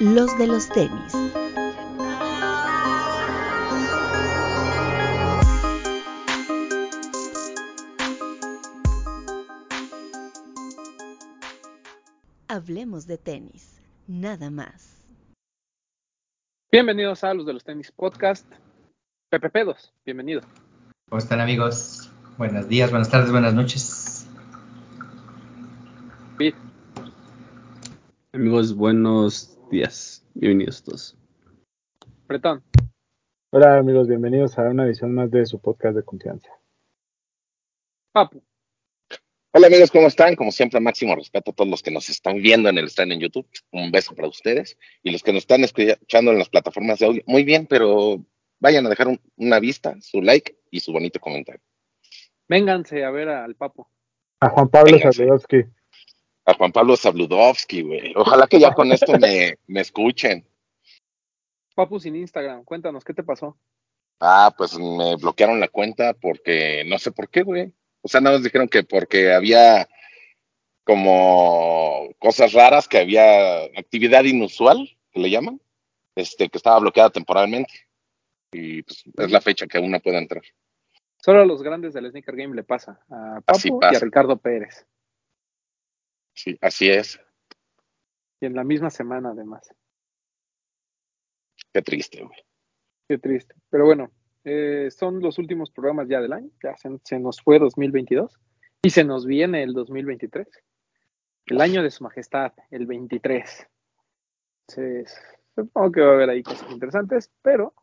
los de los tenis. Hablemos de tenis, nada más. Bienvenidos a los de los tenis podcast. Pepe Pedos, bienvenido. ¿Cómo están amigos? Buenos días, buenas tardes, buenas noches. Pete. Amigos, buenos días. Bienvenidos todos. Bretón. Hola amigos, bienvenidos a una edición más de su podcast de confianza. Papu. Hola amigos, ¿cómo están? Como siempre, máximo respeto a todos los que nos están viendo en el stand en YouTube. Un beso para ustedes. Y los que nos están escuchando en las plataformas de audio, muy bien, pero vayan a dejar un- una vista, su like y su bonito comentario. Vénganse a ver al Papo. A Juan Pablo. Sabludowski. A Juan Pablo Zabludovsky, güey. Ojalá que ya con esto me, me escuchen. Papu sin Instagram, cuéntanos, ¿qué te pasó? Ah, pues me bloquearon la cuenta porque no sé por qué, güey. O sea, nada más dijeron que porque había como cosas raras, que había actividad inusual, que le llaman, este, que estaba bloqueada temporalmente. Y pues es la fecha que uno puede entrar. Solo a los grandes del Sneaker Game le pasa. A Papu y a. Ricardo Pérez. Sí, así es. Y en la misma semana, además. Qué triste, güey. Qué triste. Pero bueno, eh, son los últimos programas ya del año. Ya se, se nos fue 2022 y se nos viene el 2023. El año de su majestad, el 23. Entonces, supongo que va a haber ahí cosas interesantes, pero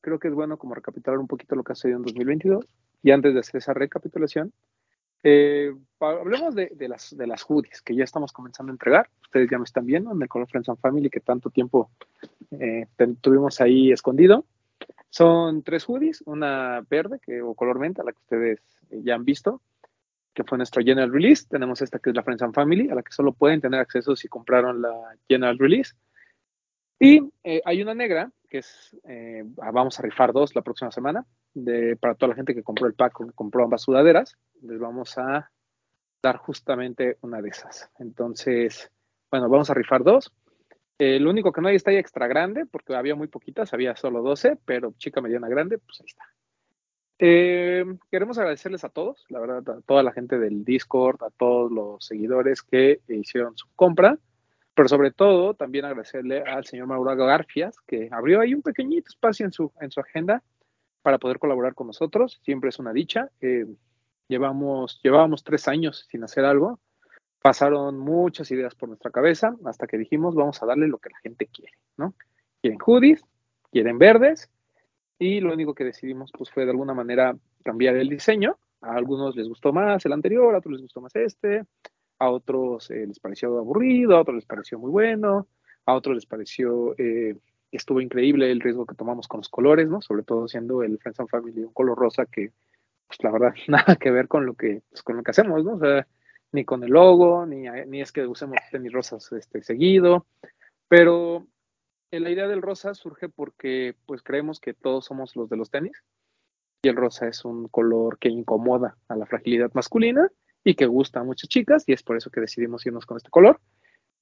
creo que es bueno como recapitular un poquito lo que ha sucedido en 2022. Y antes de hacer esa recapitulación, eh, hablemos de, de las, de las hoodies que ya estamos comenzando a entregar. Ustedes ya me están viendo en el Color Friends and Family que tanto tiempo eh, tuvimos ahí escondido. Son tres hoodies, una verde que, o color menta, la que ustedes eh, ya han visto, que fue nuestro General Release. Tenemos esta que es la Friends and Family, a la que solo pueden tener acceso si compraron la General Release. Y eh, hay una negra, que eh, ah, vamos a rifar dos la próxima semana, para toda la gente que compró el pack que compró ambas sudaderas, les vamos a dar justamente una de esas. Entonces, bueno, vamos a rifar dos. Lo único que no hay está ahí extra grande, porque había muy poquitas, había solo 12, pero chica mediana grande, pues ahí está. Eh, queremos agradecerles a todos, la verdad, a toda la gente del Discord, a todos los seguidores que hicieron su compra, pero sobre todo también agradecerle al señor Mauro Garfias, que abrió ahí un pequeñito espacio en su, en su agenda para poder colaborar con nosotros. Siempre es una dicha. Eh, llevamos, llevábamos tres años sin hacer algo pasaron muchas ideas por nuestra cabeza hasta que dijimos vamos a darle lo que la gente quiere, ¿no? Quieren hoodies, quieren verdes y lo único que decidimos pues fue de alguna manera cambiar el diseño. A algunos les gustó más el anterior, a otros les gustó más este, a otros eh, les pareció aburrido, a otros les pareció muy bueno, a otros les pareció eh, estuvo increíble el riesgo que tomamos con los colores, ¿no? Sobre todo siendo el Friends and Family un color rosa que pues la verdad nada que ver con lo que pues, con lo que hacemos, ¿no? O sea, ni con el logo, ni, ni es que usemos tenis rosas este, seguido, pero eh, la idea del rosa surge porque pues creemos que todos somos los de los tenis y el rosa es un color que incomoda a la fragilidad masculina y que gusta a muchas chicas y es por eso que decidimos irnos con este color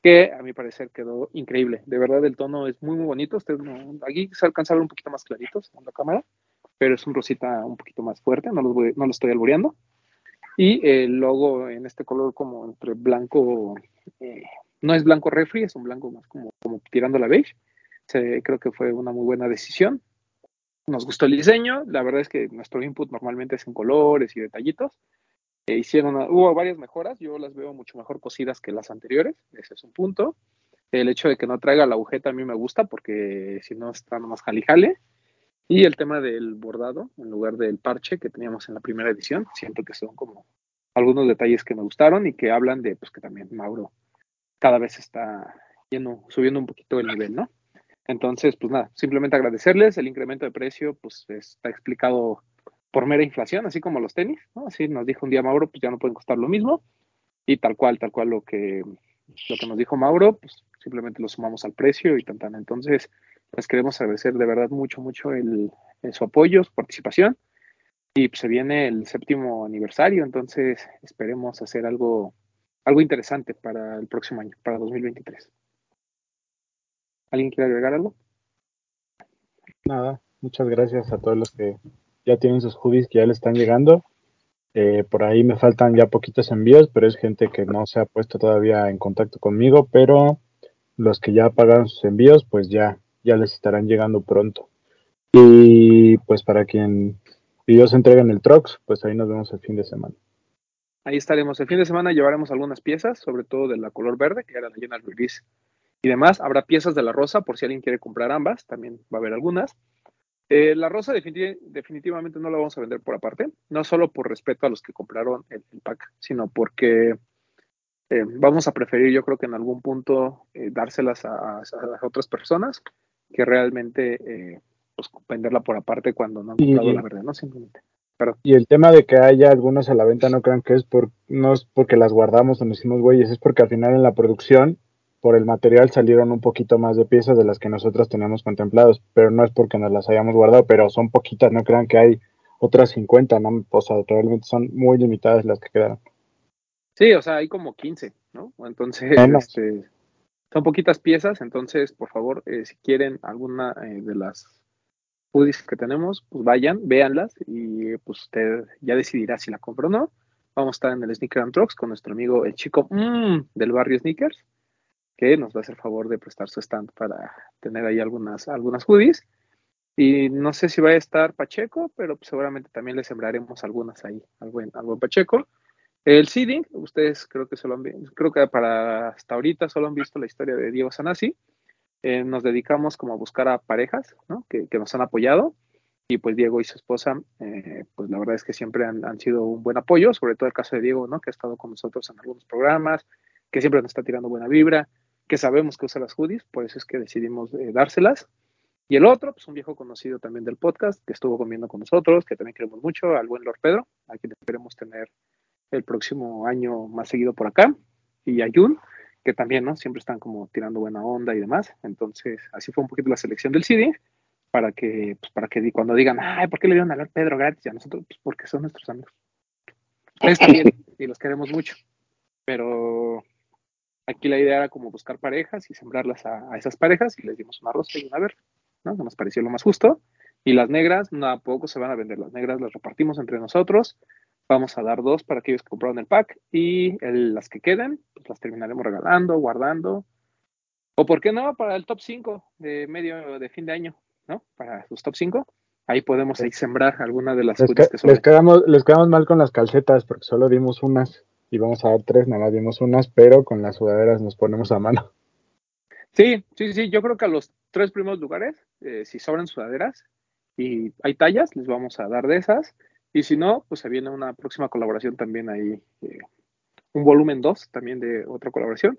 que a mi parecer quedó increíble. De verdad el tono es muy muy bonito, Ustedes no, aquí se alcanza a ver un poquito más claritos en la cámara, pero es un rosita un poquito más fuerte, no, los voy, no lo estoy alboreando. Y el logo en este color como entre blanco, eh, no es blanco refri, es un blanco más como, como tirando la beige. Se, creo que fue una muy buena decisión. Nos gustó el diseño, la verdad es que nuestro input normalmente es en colores y detallitos. Eh, hicieron, hubo varias mejoras, yo las veo mucho mejor cosidas que las anteriores, ese es un punto. El hecho de que no traiga la agujeta a mí me gusta porque si no está nomás jalijale. Y el tema del bordado en lugar del parche que teníamos en la primera edición, siento que son como algunos detalles que me gustaron y que hablan de pues que también Mauro cada vez está yendo, subiendo un poquito el nivel, ¿no? Entonces, pues nada, simplemente agradecerles, el incremento de precio pues está explicado por mera inflación, así como los tenis, ¿no? Así nos dijo un día Mauro, pues ya no pueden costar lo mismo y tal cual, tal cual lo que lo que nos dijo Mauro, pues simplemente lo sumamos al precio y tan. Entonces, les queremos agradecer de verdad mucho, mucho el, el su apoyo, su participación. Y pues, se viene el séptimo aniversario, entonces esperemos hacer algo, algo interesante para el próximo año, para 2023. ¿Alguien quiere agregar algo? Nada, muchas gracias a todos los que ya tienen sus hoodies que ya le están llegando. Eh, por ahí me faltan ya poquitos envíos, pero es gente que no se ha puesto todavía en contacto conmigo, pero los que ya pagaron sus envíos, pues ya, ya les estarán llegando pronto. Y pues para quien ellos entreguen el Trox, pues ahí nos vemos el fin de semana. Ahí estaremos. El fin de semana llevaremos algunas piezas, sobre todo de la color verde, que era la llena release y demás. Habrá piezas de la rosa, por si alguien quiere comprar ambas, también va a haber algunas. Eh, la rosa definitivamente no la vamos a vender por aparte, no solo por respeto a los que compraron el, pack, sino porque eh, vamos a preferir, yo creo que en algún punto, eh, dárselas a, otras personas que realmente pues, venderla por aparte cuando no han comprado la verde, ¿no? Simplemente. Y el tema de que haya algunas a la venta, no crean que es por, no es porque las guardamos o nos hicimos güeyes, es porque al final en la producción por el material salieron un poquito más de piezas de las que nosotros teníamos contemplados, pero no es porque nos las hayamos guardado, pero son poquitas, no crean que hay otras 50, ¿no? O sea, realmente son muy limitadas las que quedaron. Sí, o sea, hay como 15, ¿no? Entonces, este, son poquitas piezas, entonces, por favor, eh, si quieren alguna eh, de las hoodies que tenemos, pues vayan, véanlas y pues usted ya decidirá si la compra o no. Vamos a estar en el Sneaker and Trucks con nuestro amigo el chico mm, del barrio Sneakers que nos va a hacer favor de prestar su stand para tener ahí algunas, algunas hoodies. Y no sé si va a estar Pacheco, pero seguramente también le sembraremos algunas ahí, algo en, algo Pacheco. El seeding, ustedes creo que solo han, creo que para hasta ahorita solo han visto la historia de Diego Sanasi. Eh, nos dedicamos como a buscar a parejas ¿no? que, que, nos han apoyado. Y pues Diego y su esposa, eh, pues la verdad es que siempre han, han, sido un buen apoyo, sobre todo el caso de Diego, ¿no? que ha estado con nosotros en algunos programas, que siempre nos está tirando buena vibra que sabemos que usa las hoodies, por eso es que decidimos eh, dárselas. Y el otro, pues un viejo conocido también del podcast, que estuvo comiendo con nosotros, que también queremos mucho, al buen Lord Pedro, a quien esperemos tener el próximo año más seguido por acá, y a Jun, que también, ¿no? Siempre están como tirando buena onda y demás. Entonces, así fue un poquito la selección del CD, para que, pues, para que cuando digan, ay, ¿por qué le dieron a Lord Pedro gratis? A nosotros, pues porque son nuestros amigos. Está bien, y los queremos mucho. Pero Aquí la idea era como buscar parejas y sembrarlas a, esas parejas y les dimos una rosa y una verde, ¿no? Que nos pareció lo más justo. Y las negras, nada poco se van a vender. Las negras las repartimos entre nosotros. Vamos a dar dos para aquellos que compraron el pack y las que queden, pues las terminaremos regalando, guardando. O por qué no, para el top 5 de medio de fin de año, ¿no? Para sus top 5. Ahí podemos ahí sembrar alguna de las les, que les quedamos, les quedamos mal con las calcetas porque solo dimos unas y vamos a dar tres, nada más dimos unas, pero con las sudaderas nos ponemos a mano. Sí, sí, sí, yo creo que a los tres primeros lugares, eh, si sobran sudaderas y hay tallas, les vamos a dar de esas. Y si no, pues se viene una próxima colaboración también ahí, eh, un volumen 2 también de otra colaboración.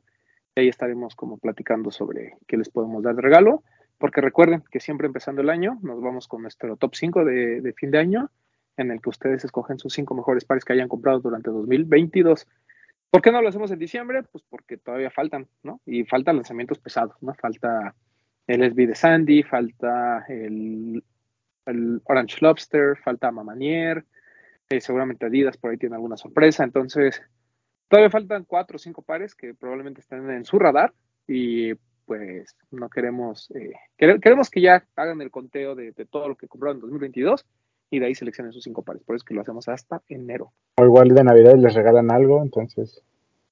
Y ahí estaremos como platicando sobre qué les podemos dar de regalo. Porque recuerden que siempre empezando el año nos vamos con nuestro top 5 de, de fin de año en el que ustedes escogen sus cinco mejores pares que hayan comprado durante 2022. ¿Por qué no lo hacemos en diciembre? Pues porque todavía faltan, ¿no? Y faltan lanzamientos pesados, ¿no? Falta el SB de Sandy, falta el, Orange Lobster, falta Mamanier, seguramente Adidas por ahí tiene alguna sorpresa. Entonces, todavía faltan cuatro o cinco pares que probablemente estén en su radar y pues no queremos, eh, queremos que ya hagan el conteo de todo lo que compraron en 2022 y de ahí seleccionen sus cinco pares. Por eso es que lo hacemos hasta enero. O igual de Navidad les regalan algo, entonces.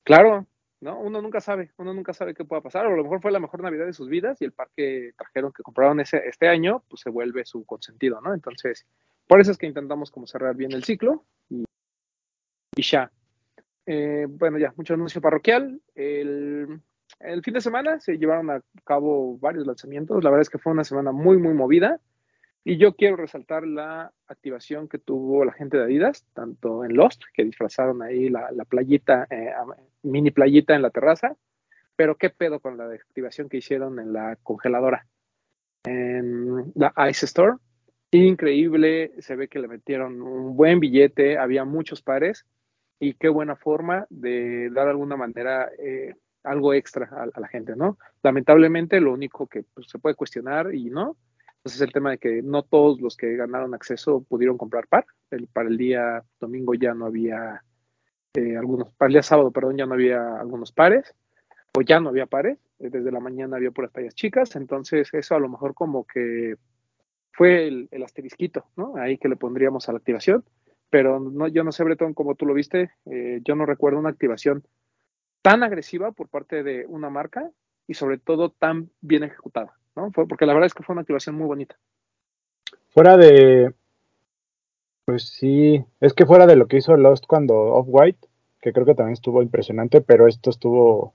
Claro, ¿no? Uno nunca sabe, uno nunca sabe qué pueda pasar. O a lo mejor fue la mejor Navidad de sus vidas y el par que trajeron, que compraron ese, este año, pues se vuelve su consentido, ¿no? Entonces, por eso es que intentamos como cerrar bien el ciclo y, ya. Eh, bueno, ya, mucho anuncio parroquial. El, el fin de semana se llevaron a cabo varios lanzamientos. La verdad es que fue una semana muy, muy movida. Y yo quiero resaltar la activación que tuvo la gente de Adidas, tanto en Lost, que disfrazaron ahí la, playita, eh, mini playita en la terraza, pero qué pedo con la activación que hicieron en la congeladora, en la Ice Store. Increíble, se ve que le metieron un buen billete, había muchos pares y qué buena forma de dar de alguna manera eh, algo extra a, la gente, ¿no? Lamentablemente lo único que pues, se puede cuestionar y no entonces el tema de que no todos los que ganaron acceso pudieron comprar par. El, para el día domingo ya no había eh, algunos, para el día sábado, perdón, ya no había algunos pares. o ya no había pares, eh, desde la mañana había puras tallas chicas, entonces eso a lo mejor como que fue el, el asterisquito, ¿no? Ahí que le pondríamos a la activación, pero no, yo no sé, Bretón, como tú lo viste, eh, yo no recuerdo una activación tan agresiva por parte de una marca y sobre todo tan bien ejecutada, ¿no? Fue, porque la verdad es que fue una activación muy bonita. Fuera de. Pues sí, es que fuera de lo que hizo Lost cuando Off-White, que creo que también estuvo impresionante, pero esto estuvo.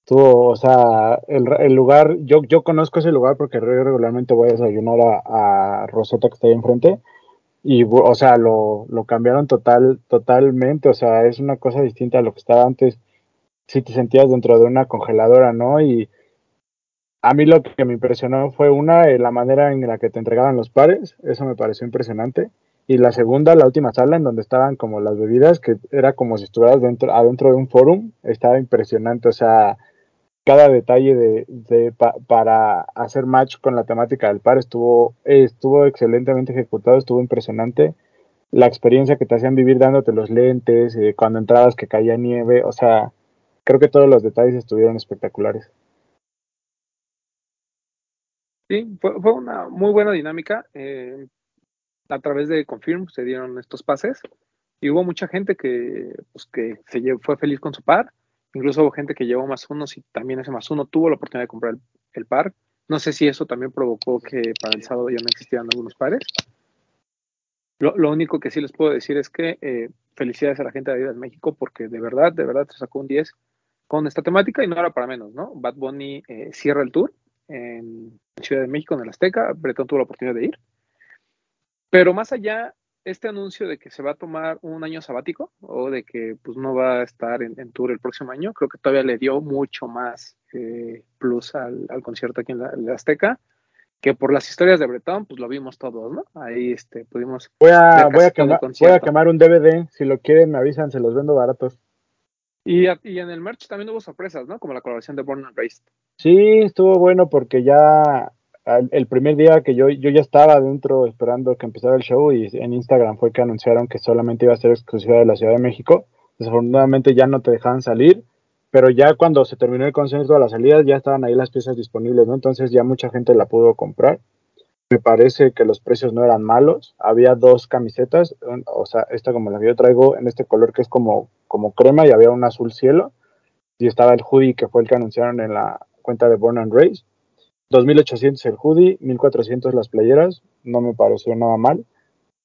Estuvo, o sea, el, el lugar, yo, yo conozco ese lugar porque regularmente voy a desayunar a, a Rosetta que está ahí enfrente y o sea lo, lo, cambiaron total totalmente o sea es una cosa distinta a lo que estaba antes si te sentías dentro de una congeladora no y a mí lo que me impresionó fue una la manera en la que te entregaban los pares eso me pareció impresionante. Y la segunda la última sala en donde estaban como las bebidas que era como si estuvieras dentro adentro de un forum estaba impresionante. O sea cada detalle de, de pa, para hacer match con la temática del par estuvo, estuvo excelentemente ejecutado, estuvo impresionante. La experiencia que te hacían vivir dándote los lentes, eh, cuando entrabas que caía nieve, o sea, creo que todos los detalles estuvieron espectaculares. Sí, fue, una muy buena dinámica. Eh, a través de Confirm se dieron estos pases y hubo mucha gente que, pues, que se fue feliz con su par Incluso hubo gente que llevó más uno y también ese más uno tuvo la oportunidad de comprar el, par. No sé si eso también provocó que para el sábado ya no existieran algunos pares. Lo, lo único que sí les puedo decir es que eh, felicidades a la gente de Adidas México porque de verdad, de verdad se sacó un 10 con esta temática y no era para menos, ¿no? Bad Bunny eh, cierra el tour en Ciudad de México, en el Azteca. Bretón tuvo la oportunidad de ir. Pero más allá este anuncio de que se va a tomar un año sabático o de que pues no va a estar en, en tour el próximo año, creo que todavía le dio mucho más eh, plus al, al, concierto aquí en la, en la, Azteca, que por las historias de Bretón, pues lo vimos todos, ¿no? Ahí este, pudimos... Voy a, voy a, quemar, voy a quemar un DVD, si lo quieren me avisan, se los vendo baratos. Y, en el merch también hubo sorpresas, ¿no? Como la colaboración de Born and Raised. Sí, estuvo bueno porque ya el primer día que yo, yo ya estaba adentro esperando que empezara el show y en Instagram fue que anunciaron que solamente iba a ser exclusiva de la Ciudad de México. Desafortunadamente ya no te dejaban salir, pero ya cuando se terminó el concierto de las salidas ya estaban ahí las piezas disponibles, ¿no? Entonces ya mucha gente la pudo comprar. Me parece que los precios no eran malos. Había dos camisetas, o sea, esta como la que yo traigo en este color que es como, como crema y había un azul cielo. Y estaba el hoodie que fue el que anunciaron en la cuenta de Born and Race 2800 el hoodie, 1400 las playeras, no me pareció nada mal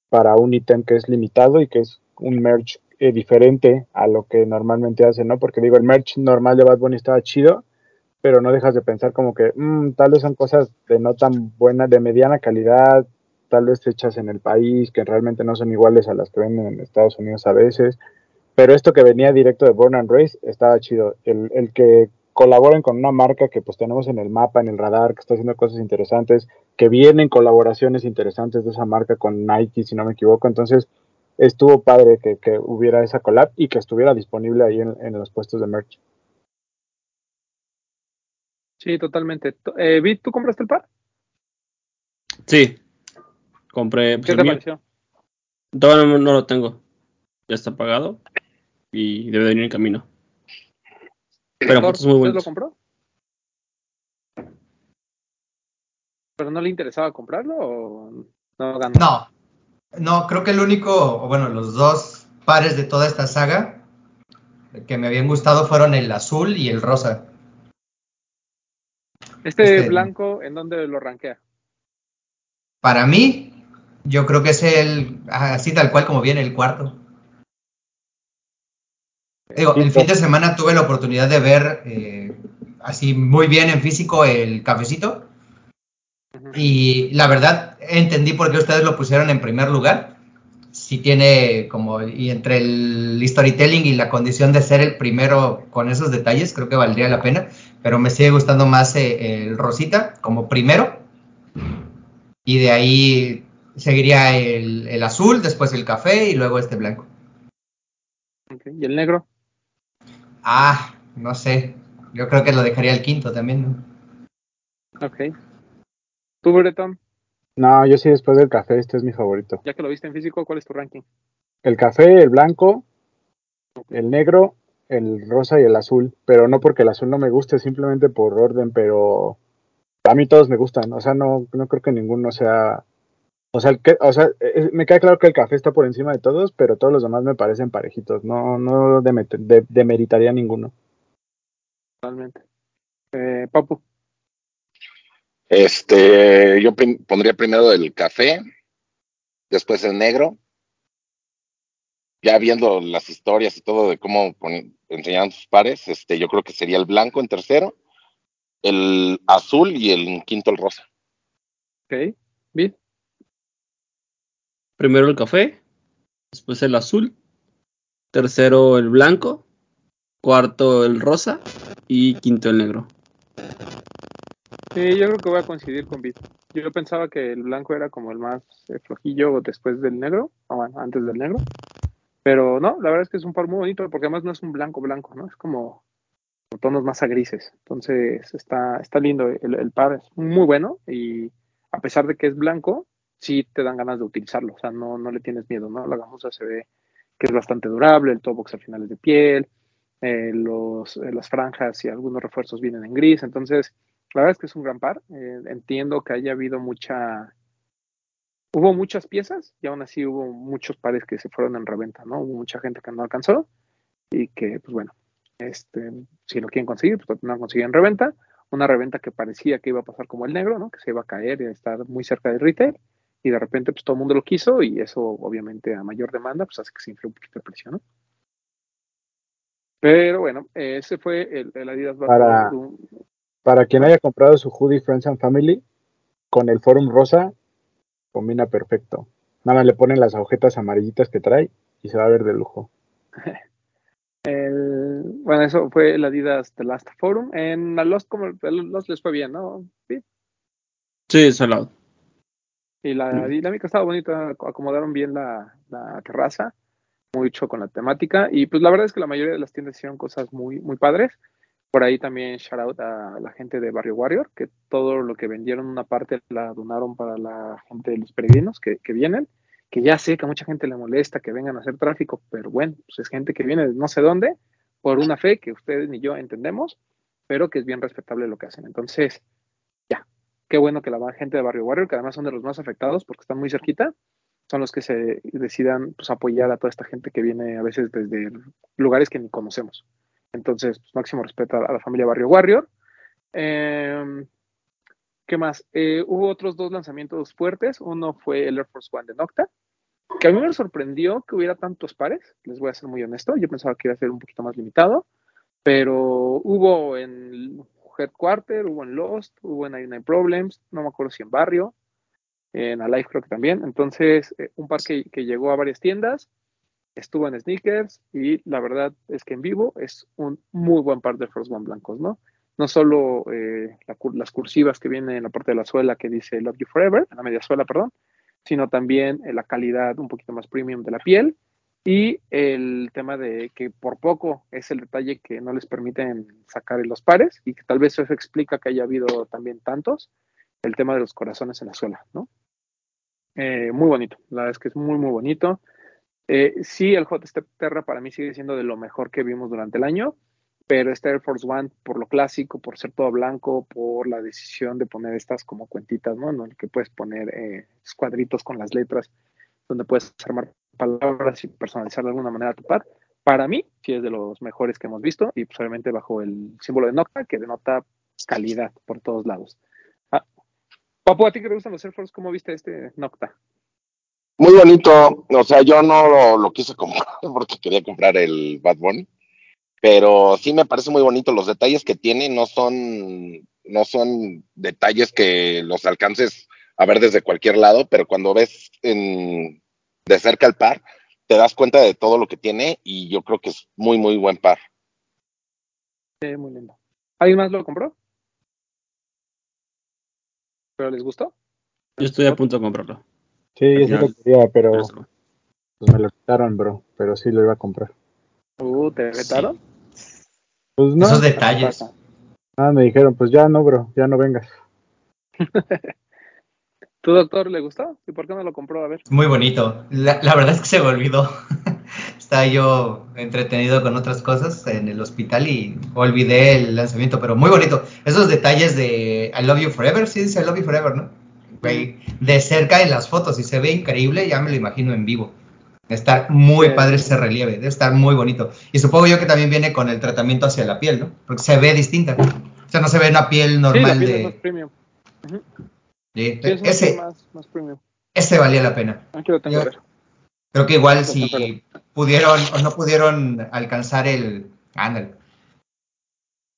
para un ítem que es limitado y que es un merch eh, diferente a lo que normalmente hacen, ¿no? Porque digo, el merch normal de Bad Bunny estaba chido, pero no dejas de pensar como que mmm, tal vez son cosas de no tan buena, de mediana calidad, tal vez hechas en el país, que realmente no son iguales a las que venden en Estados Unidos a veces. Pero esto que venía directo de Born and Race estaba chido. El, que colaboren con una marca que pues tenemos en el mapa, en el radar, que está haciendo cosas interesantes, que vienen colaboraciones interesantes de esa marca con Nike, si no me equivoco. Entonces, estuvo padre que, que hubiera esa collab y que estuviera disponible ahí en, en los puestos de merch. Sí, totalmente. Eh, ¿tú compraste el par? Sí, compré. ¿Qué te pareció? Todavía no, no, lo tengo. Ya está pagado y debe venir en camino. Pero fotos muy ¿Usted lo compró? ¿Pero no le interesaba comprarlo o no ganó? No, no, creo que el único, o bueno, los dos pares de toda esta saga que me habían gustado fueron el azul y el rosa. Este, este blanco, ¿en dónde lo rankea? Para mí, yo creo que es el, así tal cual como viene el cuarto. Digo, el fin de semana tuve la oportunidad de ver eh, así muy bien en físico el cafecito. Y la verdad entendí por qué ustedes lo pusieron en primer lugar. Si tiene como, y entre el storytelling y la condición de ser el primero con esos detalles, creo que valdría la pena. Pero me sigue gustando más eh, el rosita como primero. Y de ahí seguiría el, el, azul, después el café y luego este blanco. Okay. ¿Y el negro? Ah, no sé. Yo creo que lo dejaría el quinto también, ¿no? Ok. ¿Tú, Bretón? No, yo sí después del café, este es mi favorito. Ya que lo viste en físico, ¿cuál es tu ranking? El café, el blanco, el negro, el rosa y el azul, pero no porque el azul no me guste, simplemente por orden, pero a mí todos me gustan, o sea, no, no creo que ninguno sea, o sea, el que, o sea, eh, me queda claro que el café está por encima de todos, pero todos los demás me parecen parejitos, no, no demet- de- demeritaría ninguno. Totalmente. Eh, Papu, Este, yo pondría primero el café, después el negro. Ya viendo las historias y todo de cómo enseñaban sus pares, este, yo creo que sería el blanco en tercero, el azul y el quinto el rosa. ok, Vid, Primero el café, después el azul, tercero el blanco, cuarto el rosa y quinto el negro. Sí, yo creo que voy a coincidir con Vid. Yo pensaba que el blanco era como el más eh, flojillo después del negro, o bueno, antes del negro. Pero no, la verdad es que es un par muy bonito, porque además no es un blanco blanco, ¿no? Es como, tonos más grises. Entonces está, está lindo, el, par es muy bueno y a pesar de que es blanco, sí te dan ganas de utilizarlo, o sea, no, no le tienes miedo, ¿no? La gamuza se ve que es bastante durable, el box al final es de piel, eh, los, eh, las franjas y algunos refuerzos vienen en gris, entonces la verdad es que es un gran par. Eh, entiendo que haya habido mucha. Hubo muchas piezas y aún así hubo muchos pares que se fueron en reventa, ¿no? Hubo mucha gente que no alcanzó y que, pues bueno, este, si lo quieren conseguir, pues no consiguen en reventa. Una reventa que parecía que iba a pasar como el negro, ¿no? Que se iba a caer y a estar muy cerca del retail. Y de repente, pues todo el mundo lo quiso y eso, obviamente, a mayor demanda, pues hace que se infle un poquito el precio, ¿no? Pero bueno, ese fue el, el Adidas Para- Para quien haya comprado su hoodie Friends and Family, con el Forum rosa, combina perfecto. Nada más le ponen las agujetas amarillitas que trae y se va a ver de lujo. El, bueno, eso fue el Adidas The Last Forum. En la Lost, como el Lost les fue bien, ¿no? Sí. Sí, salado. Y la dinámica estaba bonita, ac- acomodaron bien la, la terraza, mucho con la temática. Y pues la verdad es que la mayoría de las tiendas hicieron cosas muy, muy padres. Por ahí también shout out a la gente de Barrio Warrior, que todo lo que vendieron, una parte la donaron para la gente de los peregrinos que, vienen. Que ya sé que a mucha gente le molesta que vengan a hacer tráfico, pero bueno, pues es gente que viene de no sé dónde, por una fe que ustedes ni yo entendemos, pero que es bien respetable lo que hacen. Entonces, ya, qué bueno que la gente de Barrio Warrior, que además son de los más afectados porque están muy cerquita, son los que se decidan pues, apoyar a toda esta gente que viene a veces desde lugares que ni conocemos. Entonces, pues, máximo respeto a, la familia Barrio Warrior. Eh, ¿Qué más? Eh, hubo otros dos lanzamientos fuertes. Uno fue el Air Force One de Nocta, que a mí me sorprendió que hubiera tantos pares. Les voy a ser muy honesto. Yo pensaba que iba a ser un poquito más limitado, pero hubo en Headquarter, hubo en Lost, hubo en 99 Problems, no me acuerdo si en Barrio, en Alive creo que también. Entonces, eh, un par que llegó a varias tiendas, estuvo en Sneakers y la verdad es que en vivo es un muy buen par de Force One blancos, ¿no? No solo eh, las cursivas que vienen en la parte de la suela que dice Love You Forever, en la media suela, perdón, sino también eh, la calidad un poquito más premium de la piel y el tema de que por poco es el detalle que no les permiten sacar en los pares y que tal vez eso explica que haya habido también tantos, el tema de los corazones en la suela, ¿no? Eh, muy bonito, la verdad es que es muy, muy bonito. Eh, sí, el Hot Step Terra para mí sigue siendo de lo mejor que vimos durante el año, pero este Air Force One, por lo clásico, por ser todo blanco, por la decisión de poner estas como cuentitas, ¿no? En el que puedes poner eh, cuadritos con las letras, donde puedes armar palabras y personalizar de alguna manera tu par. Para mí, sí es de los mejores que hemos visto, y pues obviamente bajo el símbolo de Nocta, que denota calidad por todos lados. Ah, Papu, ¿a ti que te gustan los Air Force? ¿Cómo viste este Nocta? Muy bonito, o sea, yo no lo, lo quise comprar porque quería comprar el Bad Bunny, pero sí me parece muy bonito. Los detalles que tiene no son, no son detalles que los alcances a ver desde cualquier lado, pero cuando ves en, de cerca el par, te das cuenta de todo lo que tiene y yo creo que es muy, muy buen par. Sí, muy lindo. ¿Alguien más lo compró? ¿Pero les gustó? Yo estoy a punto de comprarlo. Sí, yo sí lo quería, pero pues me lo quitaron, bro. Pero sí lo iba a comprar. Uh, ¿te vetaron? Pues no, Esos detalles. nada, me dijeron, pues ya no, bro, ya no vengas. ¿Tu doctor le gustó? ¿Y por qué no lo compró? A ver. Muy bonito. La, la verdad es que se me olvidó. Estaba yo entretenido con otras cosas en el hospital y olvidé el lanzamiento, pero muy bonito. Esos detalles de I Love You Forever, sí dice I Love You Forever, ¿no? Güey, de cerca en las fotos y se ve increíble, ya me lo imagino en vivo. Debe estar muy padre ese relieve, debe estar muy bonito. Y supongo yo que también viene con el tratamiento hacia la piel, ¿no? Porque se ve distinta. O sea, no se ve una piel Sí, la normal piel es de... más premium. de- Sí, es ese, más, más premium. ese valía la pena. Aquí lo tengo Yo- a ver. Creo que igual si pudieron o no pudieron alcanzar el... Ándale.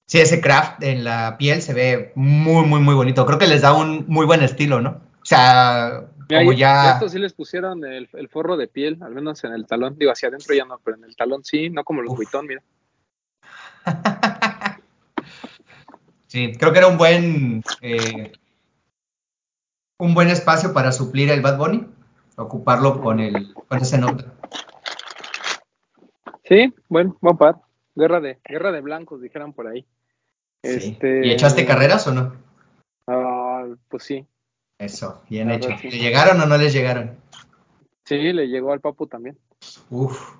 Sí, ese craft en la piel se ve muy, muy, muy bonito. Creo que les da un muy buen estilo, ¿no? O sea, Mira, como ya... Estos sí les pusieron el, el forro de piel, al menos en el talón. Digo, hacia adentro ya no, pero en el talón sí, no como los Uf. mira. Sí, creo que era un buen... eh, un buen espacio para suplir el Bad Bunny. Ocuparlo con, el, con ese nombre. Sí, bueno, buen par. Guerra de, guerra de blancos, dijeran por ahí. Sí. Este- ¿Y echaste carreras o no? Ah, pues sí, Eso, bien hecho. sí. ¿Le llegaron o no les llegaron? sí, le llegó al papu también. Uf.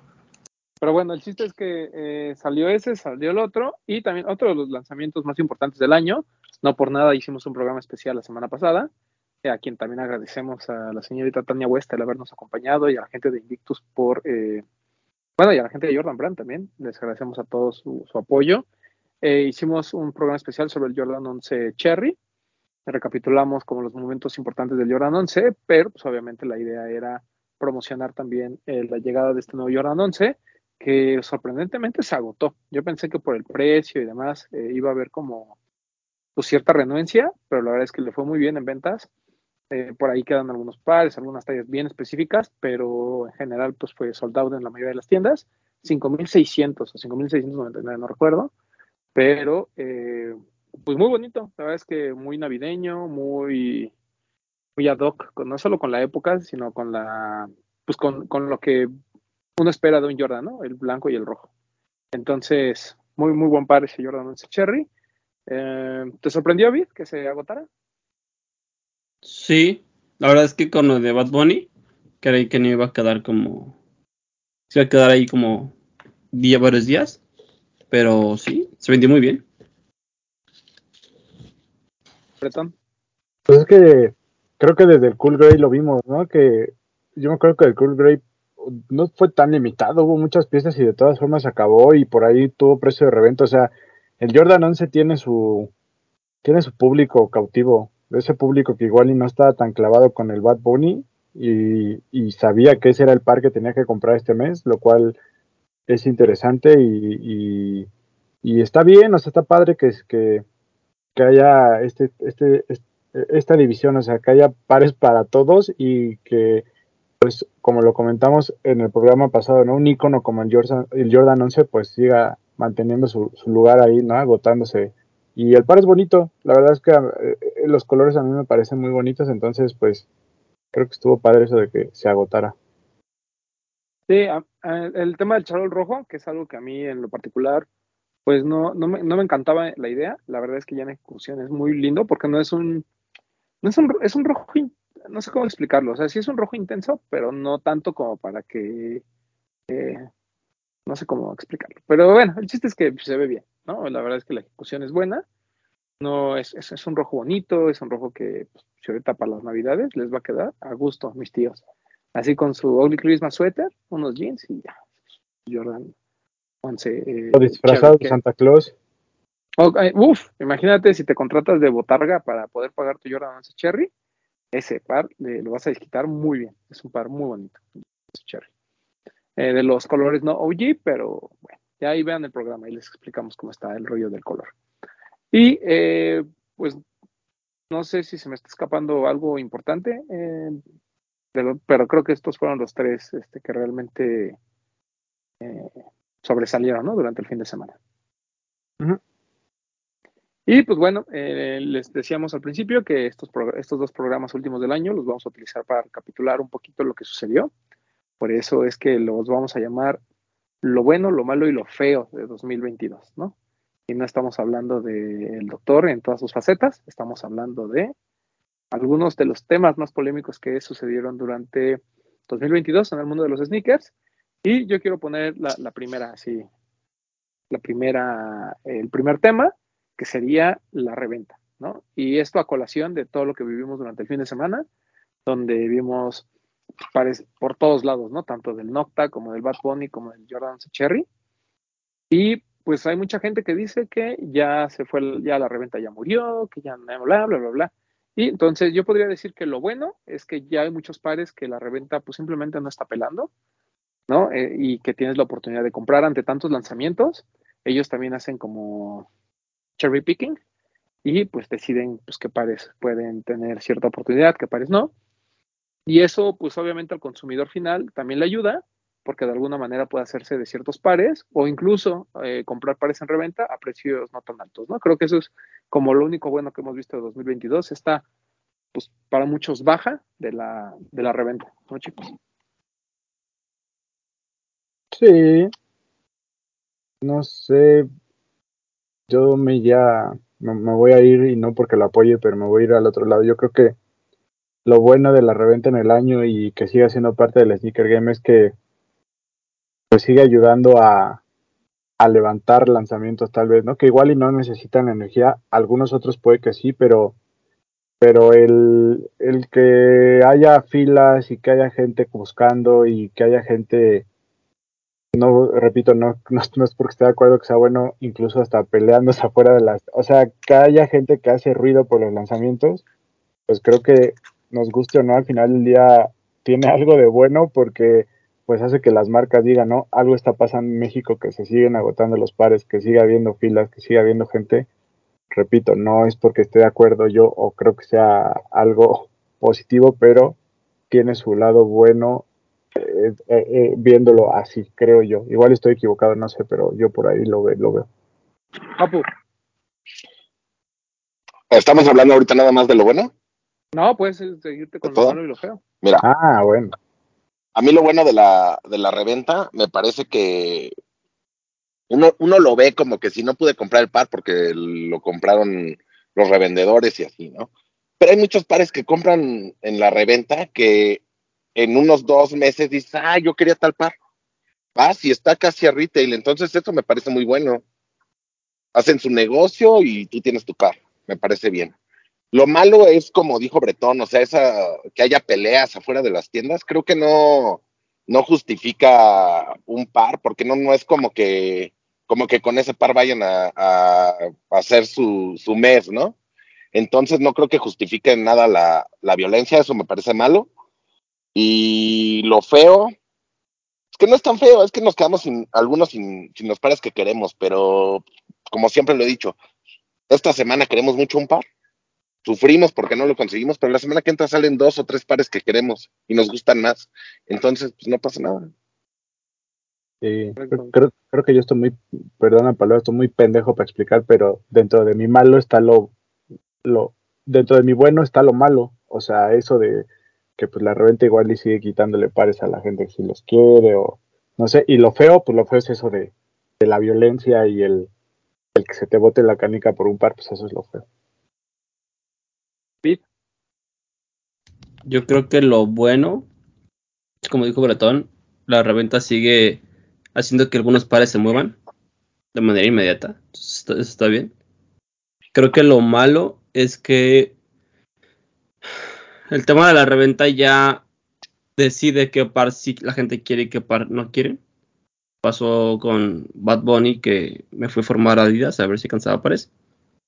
Pero bueno, el chiste es que eh, salió ese, salió el otro, y también otro de los lanzamientos más importantes del año. No por nada hicimos un programa especial la semana pasada, eh, a quien también agradecemos a la señorita Tania West el habernos acompañado y a la gente de Invictus por, eh, bueno, y a la gente de Jordan Brand también. Les agradecemos a todos su, apoyo. Eh, hicimos un programa especial sobre el Jordan 11 Cherry. Recapitulamos como los momentos importantes del Jordan 11, pero pues obviamente la idea era promocionar también eh, la llegada de este nuevo Jordan 11 que sorprendentemente se agotó. Yo pensé que por el precio y demás eh, iba a haber como pues, cierta renuencia, pero la verdad es que le fue muy bien en ventas. Eh, por ahí quedan algunos pares, algunas tallas bien específicas, pero en general pues fue soldado en la mayoría de las tiendas. 5.600 o 5.699, no recuerdo, pero eh, pues muy bonito. La verdad es que muy navideño, muy, muy ad hoc, no solo con la época, sino con la, pues con, con lo que uno espera de un Jordan, ¿no? El blanco y el rojo. Entonces, muy, muy buen par ese Jordan 11 Cherry. Eh, ¿Te sorprendió, Vid, que se agotara? Sí, la verdad es que con lo de Bad Bunny, creí que no iba a quedar como. Se iba a quedar ahí como día, varios días. Pero sí, se vendió muy bien. Bretón. Pues es que creo que desde el Cool Grey lo vimos, ¿no? Que yo me acuerdo que el Cool Grey no fue tan limitado, hubo muchas piezas y de todas formas se acabó y por ahí tuvo precio de reventa. O sea, el Jordan 11 tiene su, tiene su público cautivo, ese público que igual y no estaba tan clavado con el Bad Bunny y, sabía que ese era el par que tenía que comprar este mes, lo cual es interesante y, y, y está bien, o sea, está padre que, que, que haya este, este, este esta división, o sea, que haya pares para todos y que, pues, como lo comentamos en el programa pasado, ¿no? Un icono como el Jordan, el Jordan 11, pues siga manteniendo su, su lugar ahí, ¿no? Agotándose. Y el par es bonito, la verdad es que eh, los colores a mí me parecen muy bonitos, entonces, pues, creo que estuvo padre eso de que se agotara. Sí, el tema del charol rojo, que es algo que a mí en lo particular, pues no, no, me, no me encantaba la idea. La verdad es que ya en ejecución es muy lindo porque no es un, no es un, es un rojo, no sé cómo explicarlo. O sea, sí es un rojo intenso, pero no tanto como para que, eh, no sé cómo explicarlo. Pero bueno, el chiste es que se ve bien, ¿no? La verdad es que la ejecución es buena. No, es, es, es un rojo bonito, es un rojo que pues, si ahorita para las navidades les va a quedar a gusto, mis tíos. Así con su Ugly Christmas sweater, unos jeans y ya. Jordan 11. eh, O disfrazado de Santa Claus. Ok, uf, imagínate si te contratas de botarga para poder pagar tu Jordan 11 Cherry, ese par eh, lo vas a desquitar muy bien. Es un par muy bonito, Cherry. Eh, de los colores no OG, pero bueno, ya ahí vean el programa y les explicamos cómo está el rollo del color. Y eh, pues no sé si se me está escapando algo importante, eh, pero, pero creo que estos fueron los tres este, que realmente eh, sobresalieron ¿no? durante el fin de semana. Y pues bueno, eh, les decíamos al principio que estos, estos dos programas últimos del año los vamos a utilizar para recapitular un poquito lo que sucedió. Por eso es que los vamos a llamar lo bueno, lo malo y lo feo de 2022, ¿no? Y no estamos hablando del doctor en todas sus facetas, estamos hablando de algunos de los temas más polémicos que sucedieron durante 2022 en el mundo de los sneakers Y yo quiero poner la, la primera, así, la primera, el primer tema, que sería la reventa, ¿no? Y esto a colación de todo lo que vivimos durante el fin de semana, donde vimos pares por todos lados, ¿no? Tanto del Nocta como del Bad Bunny como del Jordan Cherry. Y pues hay mucha gente que dice que ya se fue, ya la reventa ya murió, que ya bla, bla, bla, bla, bla. Y entonces yo podría decir que lo bueno es que ya hay muchos pares que la reventa pues simplemente no está pelando, ¿no? Eh, y que tienes la oportunidad de comprar ante tantos lanzamientos. Ellos también hacen como cherry picking y pues deciden pues qué pares pueden tener cierta oportunidad, qué pares no. Y eso pues obviamente al consumidor final también le ayuda porque de alguna manera puede hacerse de ciertos pares o incluso eh, comprar pares en reventa a precios no tan altos, ¿no? Creo que eso es como lo único bueno que hemos visto de 2022, está pues para muchos baja de la, de la reventa, ¿no chicos? Sí. No sé. Yo me ya me, me voy a ir y no porque lo apoye, pero me voy a ir al otro lado. Yo creo que lo bueno de la reventa en el año y que siga siendo parte del sneaker game es que pues sigue ayudando a, a levantar lanzamientos tal vez, ¿no? Que igual y no necesitan energía, algunos otros puede que sí, pero pero el, el que haya filas y que haya gente buscando y que haya gente, no, repito, no, no, no es porque esté de acuerdo que sea bueno, incluso hasta peleándose afuera de las, o sea, que haya gente que hace ruido por los lanzamientos, pues creo que nos guste o no, al final del día tiene algo de bueno porque pues hace que las marcas digan, no, algo está pasando en México, que se siguen agotando los pares, que siga habiendo filas, que siga habiendo gente. Repito, no es porque esté de acuerdo yo o creo que sea algo positivo, pero tiene su lado bueno eh, eh, eh, viéndolo así, creo yo. Igual estoy equivocado, no sé, pero yo por ahí lo, ve, lo veo. Papu, ¿Estamos hablando ahorita nada más de lo bueno? No, puedes seguirte con ¿De lo todo? malo y lo feo. Mira, Ah, bueno. a mí lo bueno de la, de la reventa me parece que uno, uno lo ve como que si no pude comprar el par porque lo compraron los revendedores y así, ¿no? Pero hay muchos pares que compran en la reventa que en unos dos meses dices, ah, yo quería tal par. Vas y está casi a retail, entonces eso me parece muy bueno. Hacen su negocio y tú tienes tu par, me parece bien. Lo malo es, como dijo Bretón, o sea, esa, que haya peleas afuera de las tiendas, creo que no, no justifica un par, porque no, no es como que, como que con ese par vayan a, a- hacer su, su mes, ¿no? Entonces no creo que justifique nada la, la violencia, eso me parece malo. Y lo feo, es que no es tan feo, es que nos quedamos sin algunos sin, sin los pares que queremos, pero como siempre lo he dicho, esta semana queremos mucho un par. Sufrimos porque no lo conseguimos, pero la semana que entra salen dos o tres pares que queremos y nos gustan más. Entonces, pues no pasa nada. Sí, creo, creo, que yo estoy muy, perdona palabra, estoy muy pendejo para explicar, pero dentro de mi malo está lo, lo, dentro de mi bueno está lo malo. O sea, eso de que pues la reventa igual y sigue quitándole pares a la gente si los quiere o no sé. Y lo feo, pues lo feo es eso de, de la violencia y el, el que se te bote la canica por un par, pues eso es lo feo. Yo creo que lo bueno, como dijo Bretón, la reventa sigue haciendo que algunos pares se muevan de manera inmediata. Está- Eso está bien. Creo que lo malo es que el tema de la reventa ya decide qué par sí la gente quiere y qué par no quiere. Pasó con Bad Bunny que me fui a formar a Adidas a ver si cansaba pares.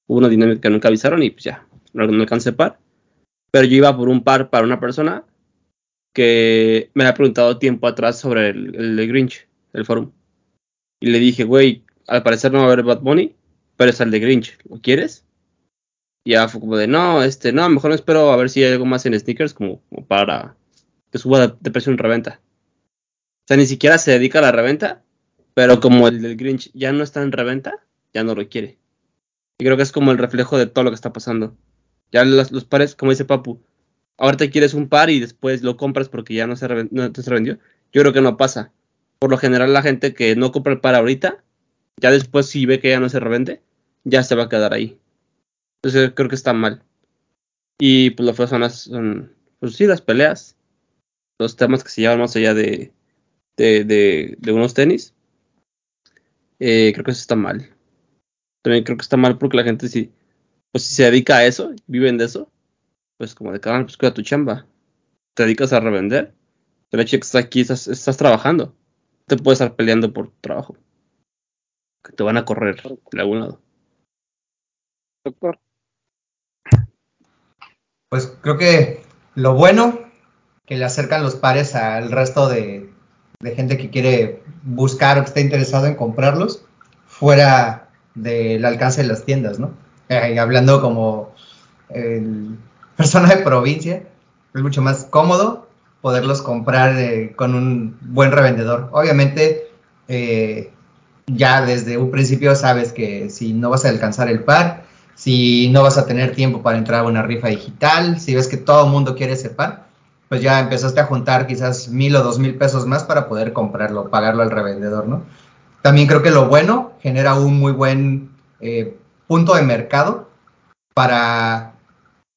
Hubo una dinámica que nunca avisaron y pues ya, no, no par. Pero yo iba por un par para una persona que me había preguntado tiempo atrás sobre el, el de Grinch, el forum. Y le dije, güey, al parecer no va a haber Bad Bunny, pero es el de Grinch, ¿lo quieres? Y ya fue como de, no, este, no, mejor me espero a ver si hay algo más en sneakers como, como para que suba de, de precio en reventa. O sea, ni siquiera se dedica a la reventa, pero como el del Grinch ya no está en reventa, ya no lo quiere. Y creo que es como el reflejo de todo lo que está pasando. Ya los, los pares, como dice Papu, ahorita quieres un par y después lo compras porque ya no se, no se revendió. Yo creo que no pasa. Por lo general, la gente que no compra el par ahorita, ya después si ve que ya no se revende, ya se va a quedar ahí. Entonces creo que está mal. Y pues lo feo son las, pues sí, las peleas. Los temas que se llevan más allá de, de, de, de unos tenis, eh, creo que eso está mal. También creo que está mal porque la gente si, pues si se dedica a eso, viven de eso, pues como de cada pues cuida tu chamba. Te dedicas a revender, el hecho de que estás aquí, estás, estás trabajando. Te puedes estar peleando por tu trabajo. Que te van a correr de algún lado. Doctor. Pues creo que lo bueno que le acercan los pares al resto de, de gente que quiere buscar o que esté interesado en comprarlos fuera del alcance de las tiendas, ¿no? Eh, hablando como persona de provincia, es mucho más cómodo poderlos comprar eh, con un buen revendedor. Obviamente, eh, ya desde un principio sabes que si no vas a alcanzar el par, si no vas a tener tiempo para entrar a una rifa digital, si ves que todo el mundo quiere ese par, pues ya empezaste a juntar quizás mil o dos mil pesos más para poder comprarlo, pagarlo al revendedor, ¿no? También creo que lo bueno genera un muy buen punto de mercado para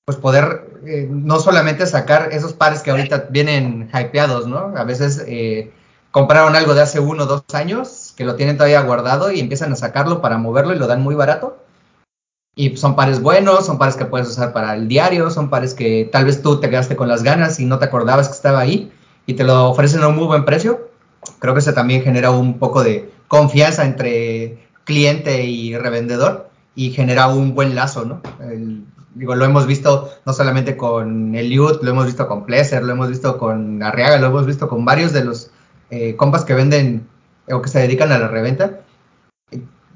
pues poder eh, no solamente sacar esos pares que ahorita vienen hypeados, ¿no? A veces eh, compraron algo de hace uno o dos años que lo tienen todavía guardado y empiezan a sacarlo para moverlo y lo dan muy barato y son pares buenos, son pares que puedes usar para el diario, son pares que tal vez tú te quedaste con las ganas y no te acordabas que estaba ahí y te lo ofrecen a un muy buen precio. Creo que eso también genera un poco de confianza entre cliente y revendedor y genera un buen lazo, ¿no? Digo, lo hemos visto no solamente con Eliud, lo hemos visto con Pleasure, lo hemos visto con Arriaga, lo hemos visto con varios de los eh, compas que venden o que se dedican a la reventa,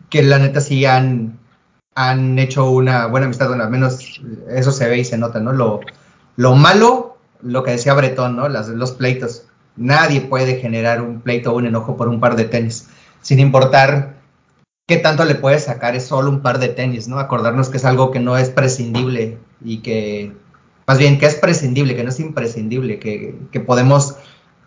que la neta sí han, han hecho una buena amistad, bueno, al menos eso se ve y se nota, ¿no? Lo, lo malo, lo que decía Bretón, ¿no? Los pleitos. Nadie puede generar un pleito o un enojo por un par de tenis, sin importar qué tanto le puedes sacar, es solo un par de tenis, ¿no? Acordarnos que es algo que no es prescindible y que, más bien, que es prescindible, que no es imprescindible, que, que podemos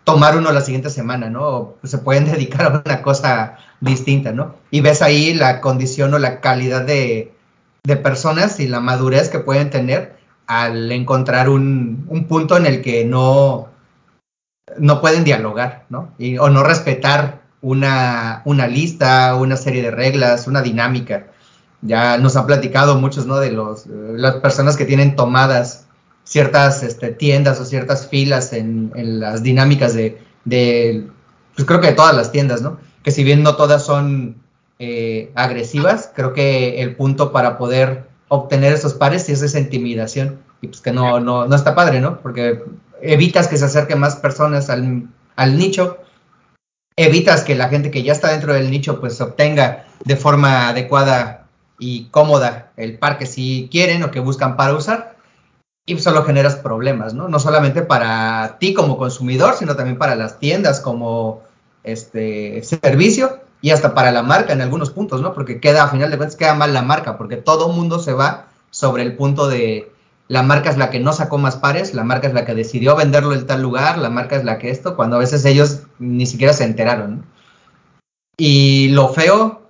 tomar uno la siguiente semana, ¿no? O se pueden dedicar a una cosa distinta, ¿no? Y ves ahí la condición o la calidad de, de personas y la madurez que pueden tener al encontrar un, un, punto en el que no, no pueden dialogar, ¿no? Y, o no respetar una, una lista, una serie de reglas, una dinámica. Ya nos han platicado muchos, ¿no? De los, las personas que tienen tomadas ciertas este, tiendas o ciertas filas en, las dinámicas de, de, pues creo que de todas las tiendas, ¿no? Que si bien no todas son eh, agresivas, creo que el punto para poder obtener esos pares es esa intimidación y pues que no, no, no está padre, ¿no? Porque evitas que se acerquen más personas al, al nicho, evitas que la gente que ya está dentro del nicho pues obtenga de forma adecuada y cómoda el par que si quieren o que buscan para usar y solo generas problemas, ¿no? No solamente para ti como consumidor, sino también para las tiendas como este servicio y hasta para la marca en algunos puntos, ¿no? Porque queda, a final de cuentas, queda mal la marca, porque todo mundo se va sobre el punto de la marca es la que no sacó más pares, la marca es la que decidió venderlo en tal lugar, la marca es la que esto, cuando a veces ellos ni siquiera se enteraron. Y lo feo,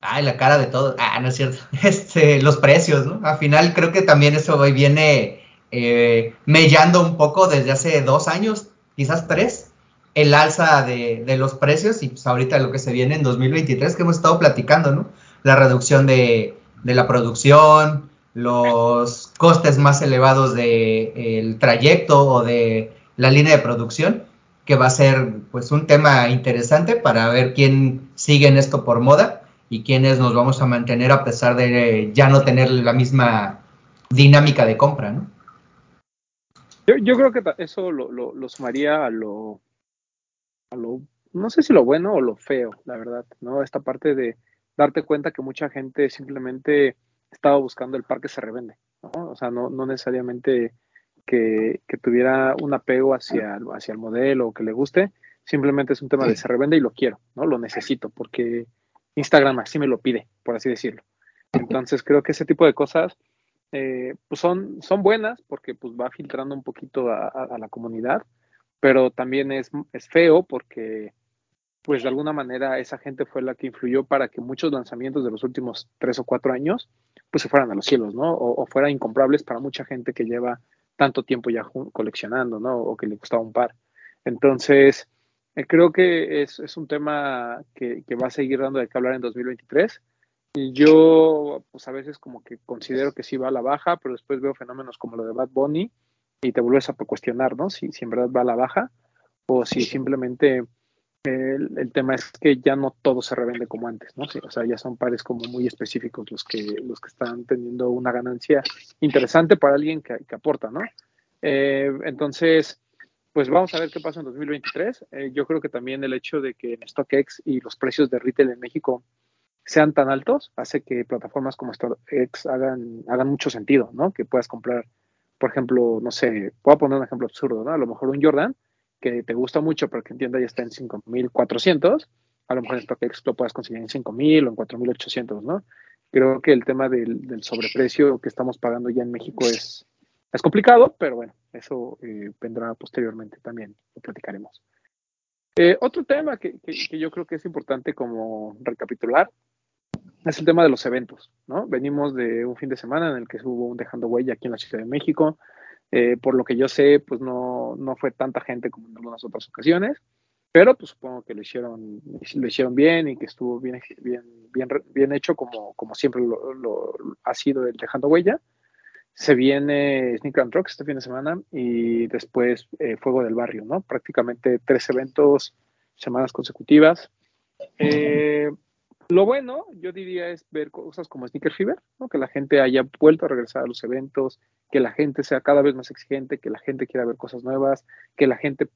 ay, la cara de todo, ah, no es cierto, este, los precios, ¿no? Al final creo que también eso hoy viene eh, mellando un poco desde hace dos años, quizás tres, el alza de, los precios y pues ahorita lo que se viene en 2023 que hemos estado platicando, ¿no? La reducción de la producción, los costes más elevados del de, trayecto o de la línea de producción, que va a ser pues un tema interesante para ver quién sigue en esto por moda y quiénes nos vamos a mantener a pesar de ya no tener la misma dinámica de compra, ¿no? Yo, yo creo que eso lo, lo, lo sumaría a lo, a lo, no sé si lo bueno o lo feo, la verdad, ¿no? Esta parte de darte cuenta que mucha gente simplemente estaba buscando el par que se revende, ¿no? O sea, no, no necesariamente que, que, tuviera un apego hacia, hacia el modelo o que le guste, simplemente es un tema de se revende y lo quiero, ¿no? Lo necesito porque Instagram así me lo pide, por así decirlo. Entonces creo que ese tipo de cosas eh, pues son, son buenas porque pues va filtrando un poquito a, a, a la comunidad, pero también es, es, feo porque pues de alguna manera esa gente fue la que influyó para que muchos lanzamientos de los últimos tres o cuatro años pues se fueran a los cielos, ¿no? O, o fueran incomprables para mucha gente que lleva tanto tiempo ya coleccionando, ¿no? O que le gustaba un par. Entonces, Eh, creo que es, es un tema que, que, va a seguir dando de qué hablar en 2023. Y yo, pues a veces como que considero que sí va a la baja, pero después veo fenómenos como lo de Bad Bunny y te vuelves a cuestionar, ¿no? Si, si en verdad va a la baja o si simplemente el, el, tema es que ya no todo se revende como antes, ¿no? Sí, o sea, ya son pares como muy específicos los que, los que están teniendo una ganancia interesante para alguien que, aporta, ¿no? Eh, entonces, pues vamos a ver qué pasa en 2023. Eh, yo creo que también el hecho de que en StockX y los precios de retail en México sean tan altos hace que plataformas como StockX hagan, hagan mucho sentido, ¿no? Que puedas comprar, por ejemplo, no sé, voy a poner un ejemplo absurdo, ¿no? A lo mejor un Jordan que te gusta mucho, pero que en tienda ya está en 5.400, a lo mejor en StockX lo puedas conseguir en 5.000 o en 4.800, ¿no? Creo que el tema del, del, sobreprecio que estamos pagando ya en México es, es complicado, pero bueno, eso eh, vendrá posteriormente también, lo platicaremos. Eh, otro tema que, que, que, yo creo que es importante como recapitular es el tema de los eventos, ¿no? Venimos de un fin de semana en el que hubo un Dejando Huella aquí en la Ciudad de México, eh, por lo que yo sé, pues no, no fue tanta gente como en algunas otras ocasiones, pero pues supongo que lo hicieron, lo hicieron bien y que estuvo bien, bien, bien, bien hecho como, como siempre lo, lo ha sido el Dejando Huella. Se viene Sneaker and Truck este fin de semana y después eh, Fuego del Barrio, ¿no? Prácticamente tres eventos, semanas consecutivas. Eh, lo bueno, yo diría, es ver cosas como Sneaker Fever, que la gente haya vuelto a regresar a los eventos, que la gente sea cada vez más exigente, que la gente quiera ver cosas nuevas, que la gente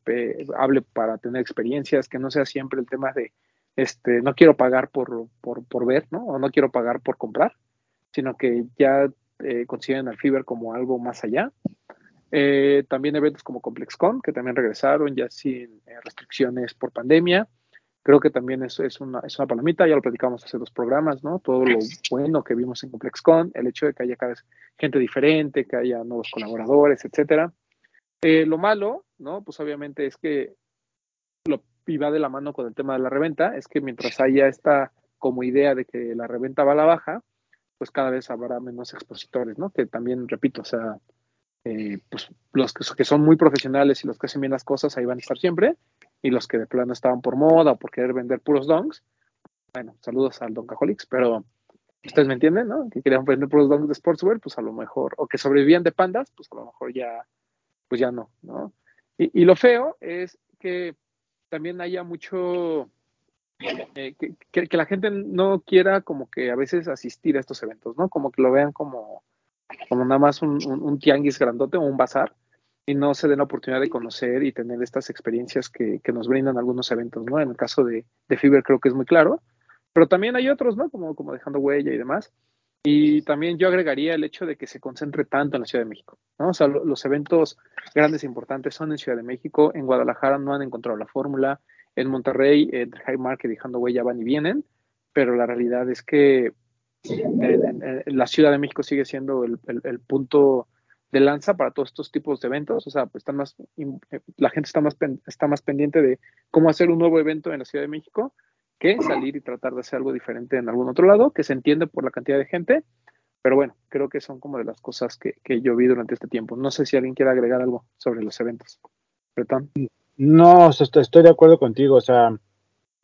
hable para tener experiencias, que no sea siempre el tema de, este, no quiero pagar por, por, por ver, ¿no? O no quiero pagar por comprar, sino que ya eh, consideren al Fever como algo más allá. Eh, también eventos como ComplexCon, que también regresaron ya sin eh, restricciones por pandemia. Creo que también es, es, una, es una palomita, ya lo platicamos hace dos programas, ¿no? Todo lo bueno que vimos en ComplexCon, el hecho de que haya cada vez gente diferente, que haya nuevos colaboradores, etcétera. Eh, lo malo, ¿no? Pues obviamente es que lo y va de la mano con el tema de la reventa, es que mientras haya esta como idea de que la reventa va a la baja, pues cada vez habrá menos expositores, ¿no? Que también, repito, o sea, eh, pues los que, son muy profesionales y los que hacen bien las cosas ahí van a estar siempre, y los que de plano estaban por moda o por querer vender puros donks, bueno, saludos al Doncaholics, pero ustedes me entienden, ¿no? Que querían vender puros donks de sportswear, pues a lo mejor, o que sobrevivían de pandas, pues a lo mejor ya, pues ya no, ¿no? Y, y lo feo es que también haya mucho, eh, que, que, la gente no quiera como que a veces asistir a estos eventos, ¿no? Como que lo vean como, como nada más un, un, tianguis grandote o un bazar, y no se den la oportunidad de conocer y tener estas experiencias que, que, nos brindan algunos eventos, ¿no? En el caso de, de Fiverr creo que es muy claro, pero también hay otros, ¿no? Como, como dejando huella y demás. Y también yo agregaría el hecho de que se concentre tanto en la Ciudad de México, ¿no? O sea, lo, los eventos grandes e importantes son en Ciudad de México, en Guadalajara no han encontrado la fórmula, en Monterrey, entre High Market y dejando huella van y vienen, pero la realidad es que en, en la Ciudad de México sigue siendo el, punto de lanza para todos estos tipos de eventos, o sea, pues están más, la gente está más, está más pendiente de cómo hacer un nuevo evento en la Ciudad de México que salir y tratar de hacer algo diferente en algún otro lado, que se entiende por la cantidad de gente, pero bueno, creo que son como de las cosas que, que yo vi durante este tiempo. No sé si alguien quiere agregar algo sobre los eventos. Bretón. No, estoy de acuerdo contigo, o sea,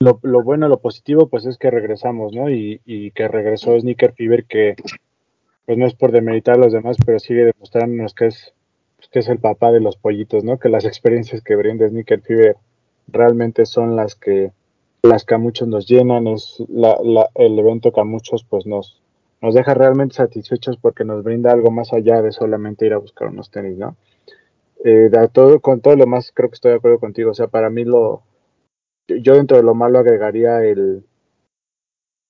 lo, lo, bueno, lo positivo, pues es que regresamos, ¿no? Y, y que regresó Sneaker Fever, que pues no es por demeritar a los demás, pero sigue demostrándonos que es, que es el papá de los pollitos, ¿no? Que las experiencias que brinda Sneaker Fever realmente son las que las que a muchos nos llenan, es la, la, el evento que a muchos pues nos, nos deja realmente satisfechos porque nos brinda algo más allá de solamente ir a buscar unos tenis, ¿no? Eh, todo, con todo lo más creo que estoy de acuerdo contigo, o sea, para mí lo, yo dentro de lo malo agregaría el,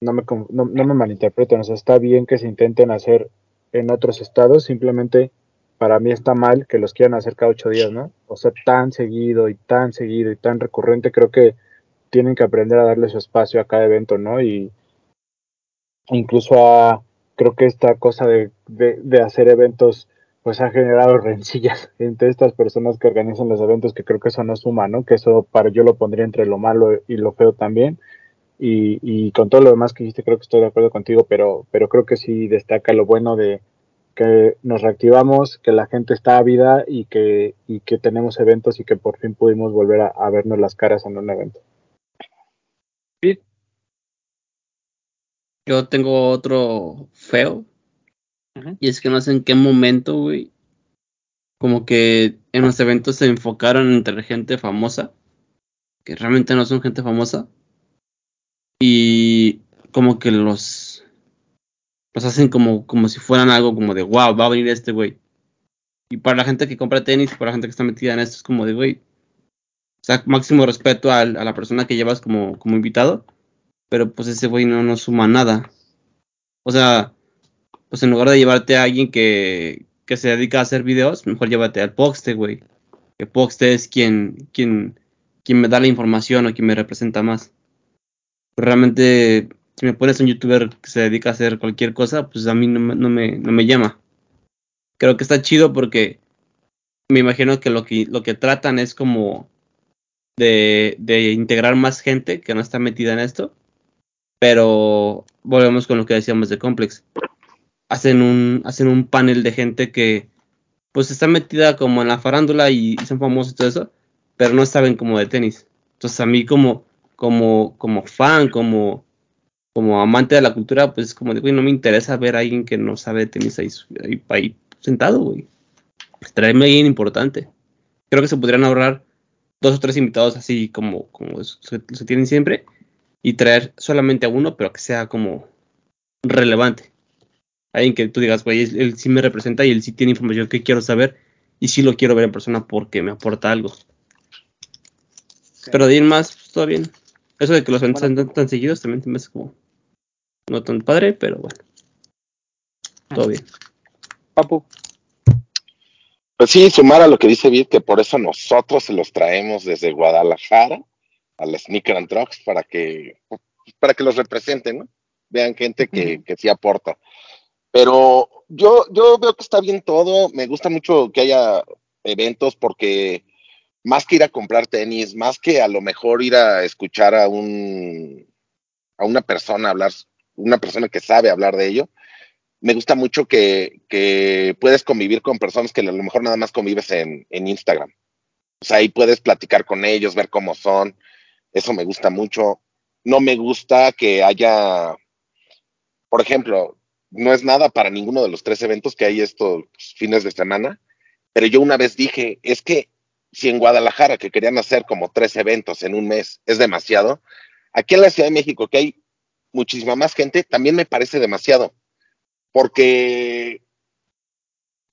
no me, no, no me malinterpreten, o sea, está bien que se intenten hacer en otros estados, simplemente para mí está mal que los quieran hacer cada ocho días, ¿no? O sea, tan seguido y tan seguido y tan recurrente, creo que tienen que aprender a darle su espacio a cada evento, ¿no? Y incluso a, creo que esta cosa de, de, de hacer eventos, pues ha generado rencillas entre estas personas que organizan los eventos, que creo que eso no suma, ¿no? Que eso para yo lo pondría entre lo malo y lo feo también y, y, con todo lo demás que dijiste creo que estoy de acuerdo contigo, pero, pero creo que sí destaca lo bueno de que nos reactivamos, que la gente está ávida y que, y que tenemos eventos y que por fin pudimos volver a, a vernos las caras en un evento. Yo tengo otro feo. Y es que no sé en qué momento, güey. Como que en los eventos se enfocaron entre gente famosa. Que realmente no son gente famosa. Y como que los. Los hacen como, como si fueran algo como de wow, va a venir este güey. Y para la gente que compra tenis, para la gente que está metida en esto, es como de güey. O sea, máximo respeto al- a, la persona que llevas como, como invitado. Pero pues ese güey no nos suma nada. O sea, pues en lugar de llevarte a alguien que, que se dedica a hacer videos, mejor llévate al Poxte, güey. Que Poxte es quien, quien, quien me da la información o quien me representa más. Pero realmente, si me pones un youtuber que se dedica a hacer cualquier cosa, pues a mí no, no, me, no me llama. Creo que está chido porque me imagino que lo que, lo que tratan es como de, de integrar más gente que no está metida en esto. Pero volvemos con lo que decíamos de Complex. Hacen un, hacen un panel de gente que pues está metida como en la farándula y, son famosos y todo eso, pero no saben como de tenis. Entonces a mí como, como, como fan, como, como amante de la cultura, pues como de, güey, no me interesa ver a alguien que no sabe de tenis ahí, sentado, güey. Traerme a alguien importante. Creo que se podrían ahorrar dos o tres invitados así como, como se tienen siempre y traer solamente a uno, pero que sea como relevante. Alguien que tú digas, güey, él, él sí me representa y él sí tiene información que quiero saber y sí lo quiero ver en persona porque me aporta algo. Pero de ir más, pues, todo bien. Eso de que los eventos Bueno. tan, seguidos también se me hace como no tan padre, pero bueno. Todo bien. Papu, Pues sí, sumar a lo que dice Vid, que por eso nosotros se los traemos desde Guadalajara a la Sneaker and Trucks para que, para que los representen, ¿no? Vean gente que, que sí aporta. Pero yo, yo veo que está bien todo. Me gusta mucho que haya eventos porque más que ir a comprar tenis, más que a lo mejor ir a escuchar a un a una persona hablar, una persona que sabe hablar de ello, me gusta mucho que, que puedes convivir con personas que a lo mejor nada más convives en, en Instagram. O sea, ahí puedes platicar con ellos, ver cómo son. Eso me gusta mucho. No me gusta que haya, por ejemplo, no es nada para ninguno de los tres eventos que hay estos fines de semana, pero yo una vez dije, es que si en Guadalajara, que querían hacer como tres eventos en un mes, es demasiado, aquí en la Ciudad de México, que hay muchísima más gente, también me parece demasiado, porque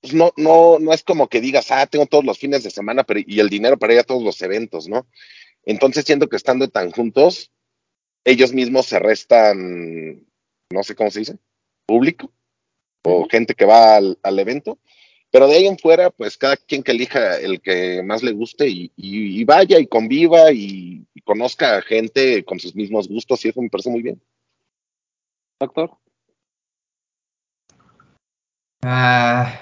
pues, no, no, no es como que digas, ah, tengo todos los fines de semana y el dinero para ir a todos los eventos, ¿no? Entonces siento que estando tan juntos, ellos mismos se restan, no sé cómo se dice, público o gente que va al, al evento. Pero de ahí en fuera, pues cada quien que elija el que más le guste y, y- y vaya y conviva y, y conozca a gente con sus mismos gustos y eso me parece muy bien. doctor. Ah,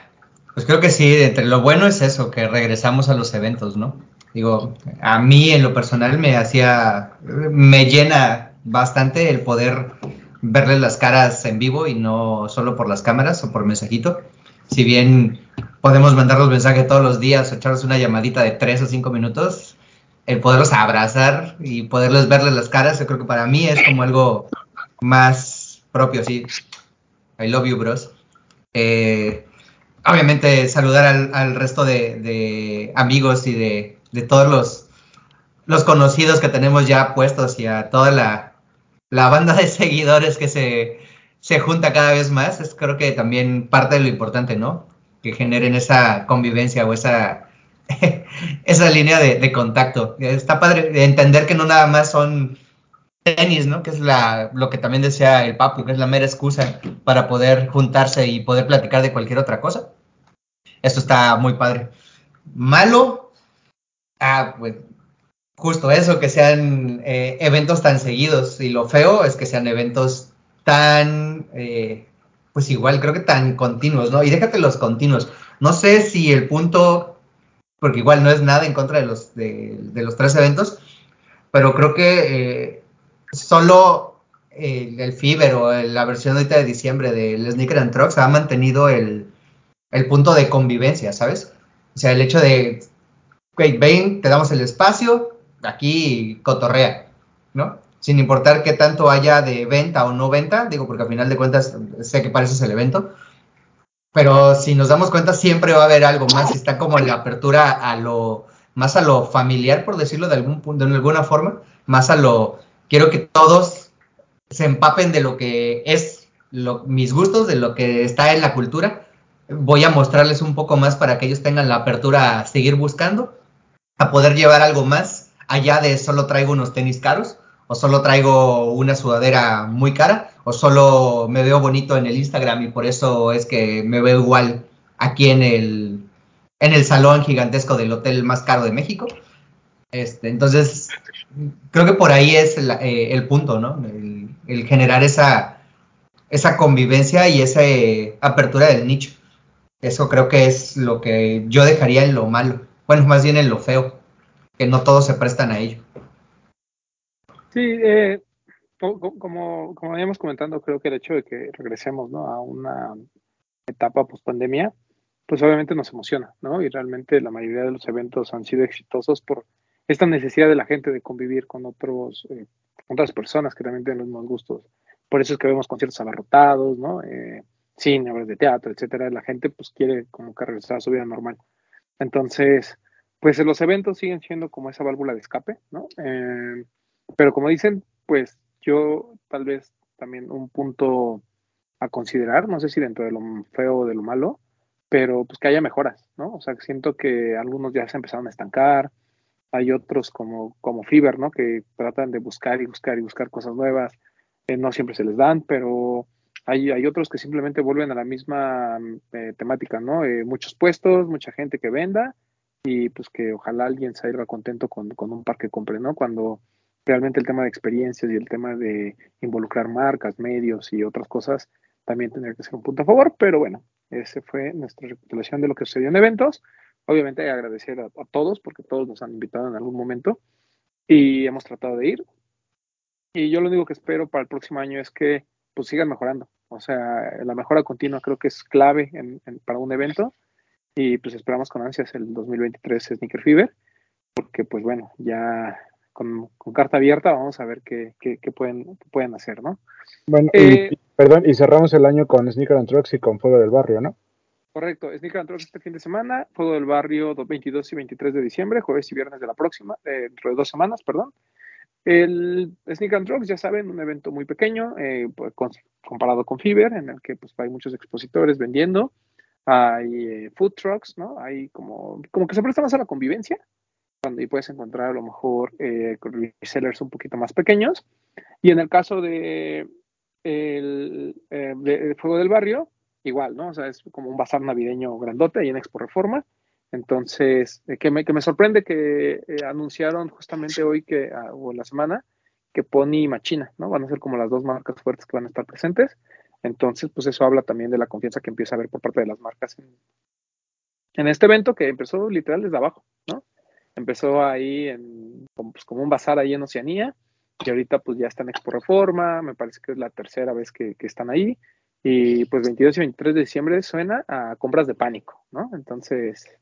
pues creo que sí, entre lo bueno es eso, que regresamos a los eventos, ¿no? Digo, a mí en lo personal me hacía, me llena bastante el poder verles las caras en vivo y no solo por las cámaras o por mensajito. Si bien podemos mandar los mensajes todos los días o echarles una llamadita de tres o cinco minutos, el poderlos abrazar y poderles verles las caras, yo creo que para mí es como algo más propio, sí. I love you, bros. Eh, obviamente saludar al, resto de, amigos y de, de todos los, los conocidos que tenemos ya puestos y a toda la, la banda de seguidores que se, se junta cada vez más. Es creo que también parte de lo importante, ¿no? Que generen esa convivencia o esa, esa línea de, de contacto. Está padre de entender que no nada más son tenis, ¿no? Que es la, lo que también decía el Papu, que es la mera excusa para poder juntarse y poder platicar de cualquier otra cosa. Esto está muy padre. Malo, ah, pues justo eso, que sean eh, eventos tan seguidos. Y lo feo es que sean eventos tan, eh, pues igual, creo que tan continuos, ¿no? Y déjate los continuos. No sé si el punto, porque igual no es nada en contra de los, de, los tres eventos, pero creo que eh, solo el, el o la versión ahorita de diciembre del Sneaker and Trucks ha mantenido el, el punto de convivencia, ¿sabes? O sea, el hecho de, ok, ven, te damos el espacio, aquí cotorrea, ¿no? Sin importar qué tanto haya de venta o no venta, digo, porque al final de cuentas sé que para eso es el evento, pero si nos damos cuenta siempre va a haber algo más, está como la apertura a lo, más a lo familiar, por decirlo de algún punto, de alguna forma, más a lo, quiero que todos se empapen de lo que es lo, mis gustos, de lo que está en la cultura. Voy a mostrarles un poco más para que ellos tengan la apertura a seguir buscando, a poder llevar algo más allá de solo traigo unos tenis caros o solo traigo una sudadera muy cara o solo me veo bonito en el Instagram y por eso es que me veo igual aquí en el, en el salón gigantesco del hotel más caro de México. Este, entonces, creo que por ahí es el, eh, el punto, ¿no? El, el, generar esa, esa convivencia y esa eh, apertura del nicho. Eso creo que es lo que yo dejaría en lo malo. Bueno, más bien en lo feo, que no todos se prestan a ello. Sí, eh, como, como habíamos comentando, creo que el hecho de que regresemos ¿no? a una etapa post pandemia, pues obviamente nos emociona, ¿no? Y realmente la mayoría de los eventos han sido exitosos por esta necesidad de la gente de convivir con otros, eh, otras personas que también tienen los mismos gustos. Por eso es que vemos conciertos abarrotados, ¿no? Eh, cine, obras de teatro, etcétera. La gente pues quiere como que regresar a su vida normal. Entonces, pues los eventos siguen siendo como esa válvula de escape, ¿no? Eh, pero como dicen, pues yo tal vez también un punto a considerar, no sé si dentro de lo feo o de lo malo, pero pues que haya mejoras, ¿no? O sea, siento que algunos ya se empezaron a estancar, hay otros como, como Fiverr, ¿no? Que tratan de buscar y buscar y buscar cosas nuevas, eh, no siempre se les dan, pero hay, hay otros que simplemente vuelven a la misma eh, temática, ¿no? Eh, muchos puestos, mucha gente que venda y pues que ojalá alguien salga contento con, con un par que compre, ¿no? Cuando realmente el tema de experiencias y el tema de involucrar marcas, medios y otras cosas también tendría que ser un punto a favor, pero bueno, ese fue nuestra recapitulación de lo que sucedió en eventos. Obviamente agradecer a, todos porque todos nos han invitado en algún momento y hemos tratado de ir. Y yo lo único que espero para el próximo año es que pues sigan mejorando. O sea, la mejora continua creo que es clave para un evento y pues esperamos con ansias el 2023 Sneaker Fever porque pues bueno, ya con, con, carta abierta, vamos a ver qué, qué, qué pueden, qué pueden hacer, ¿no? Bueno, eh, y, perdón, y cerramos el año con Sneaker and Trucks y con Fuego del Barrio, ¿no? Correcto, Sneaker and Trucks este fin de semana, Fuego del Barrio 22 y 23 de diciembre, jueves y viernes de la próxima, eh, dentro de dos semanas, perdón. El Sneaker and Trucks, ya saben, un evento muy pequeño, eh, pues, con, comparado con Fiverr, en el que pues hay muchos expositores vendiendo, hay eh, food trucks, ¿no? Hay como, como que se presta más a la convivencia, cuando y puedes encontrar a lo mejor eh, resellers un poquito más pequeños. Y en el caso de el eh, de, Fuego del Barrio, igual, ¿no? O sea, es como un bazar navideño grandote ahí en Expo Reforma. Entonces, eh, que, me, que me sorprende que anunciaron justamente hoy que, uh, o la semana, que Pony y Machina, ¿no? Van a ser como las dos marcas fuertes que van a estar presentes. Entonces, pues eso habla también de la confianza que empieza a haber por parte de las marcas en, este evento que empezó literal desde abajo, ¿no? empezó ahí en, pues, como un bazar ahí en Oceanía y ahorita pues ya está en Expo Reforma, me parece que es la tercera vez que, que, están ahí y pues 22 y 23 de diciembre suena a compras de pánico, ¿no? Entonces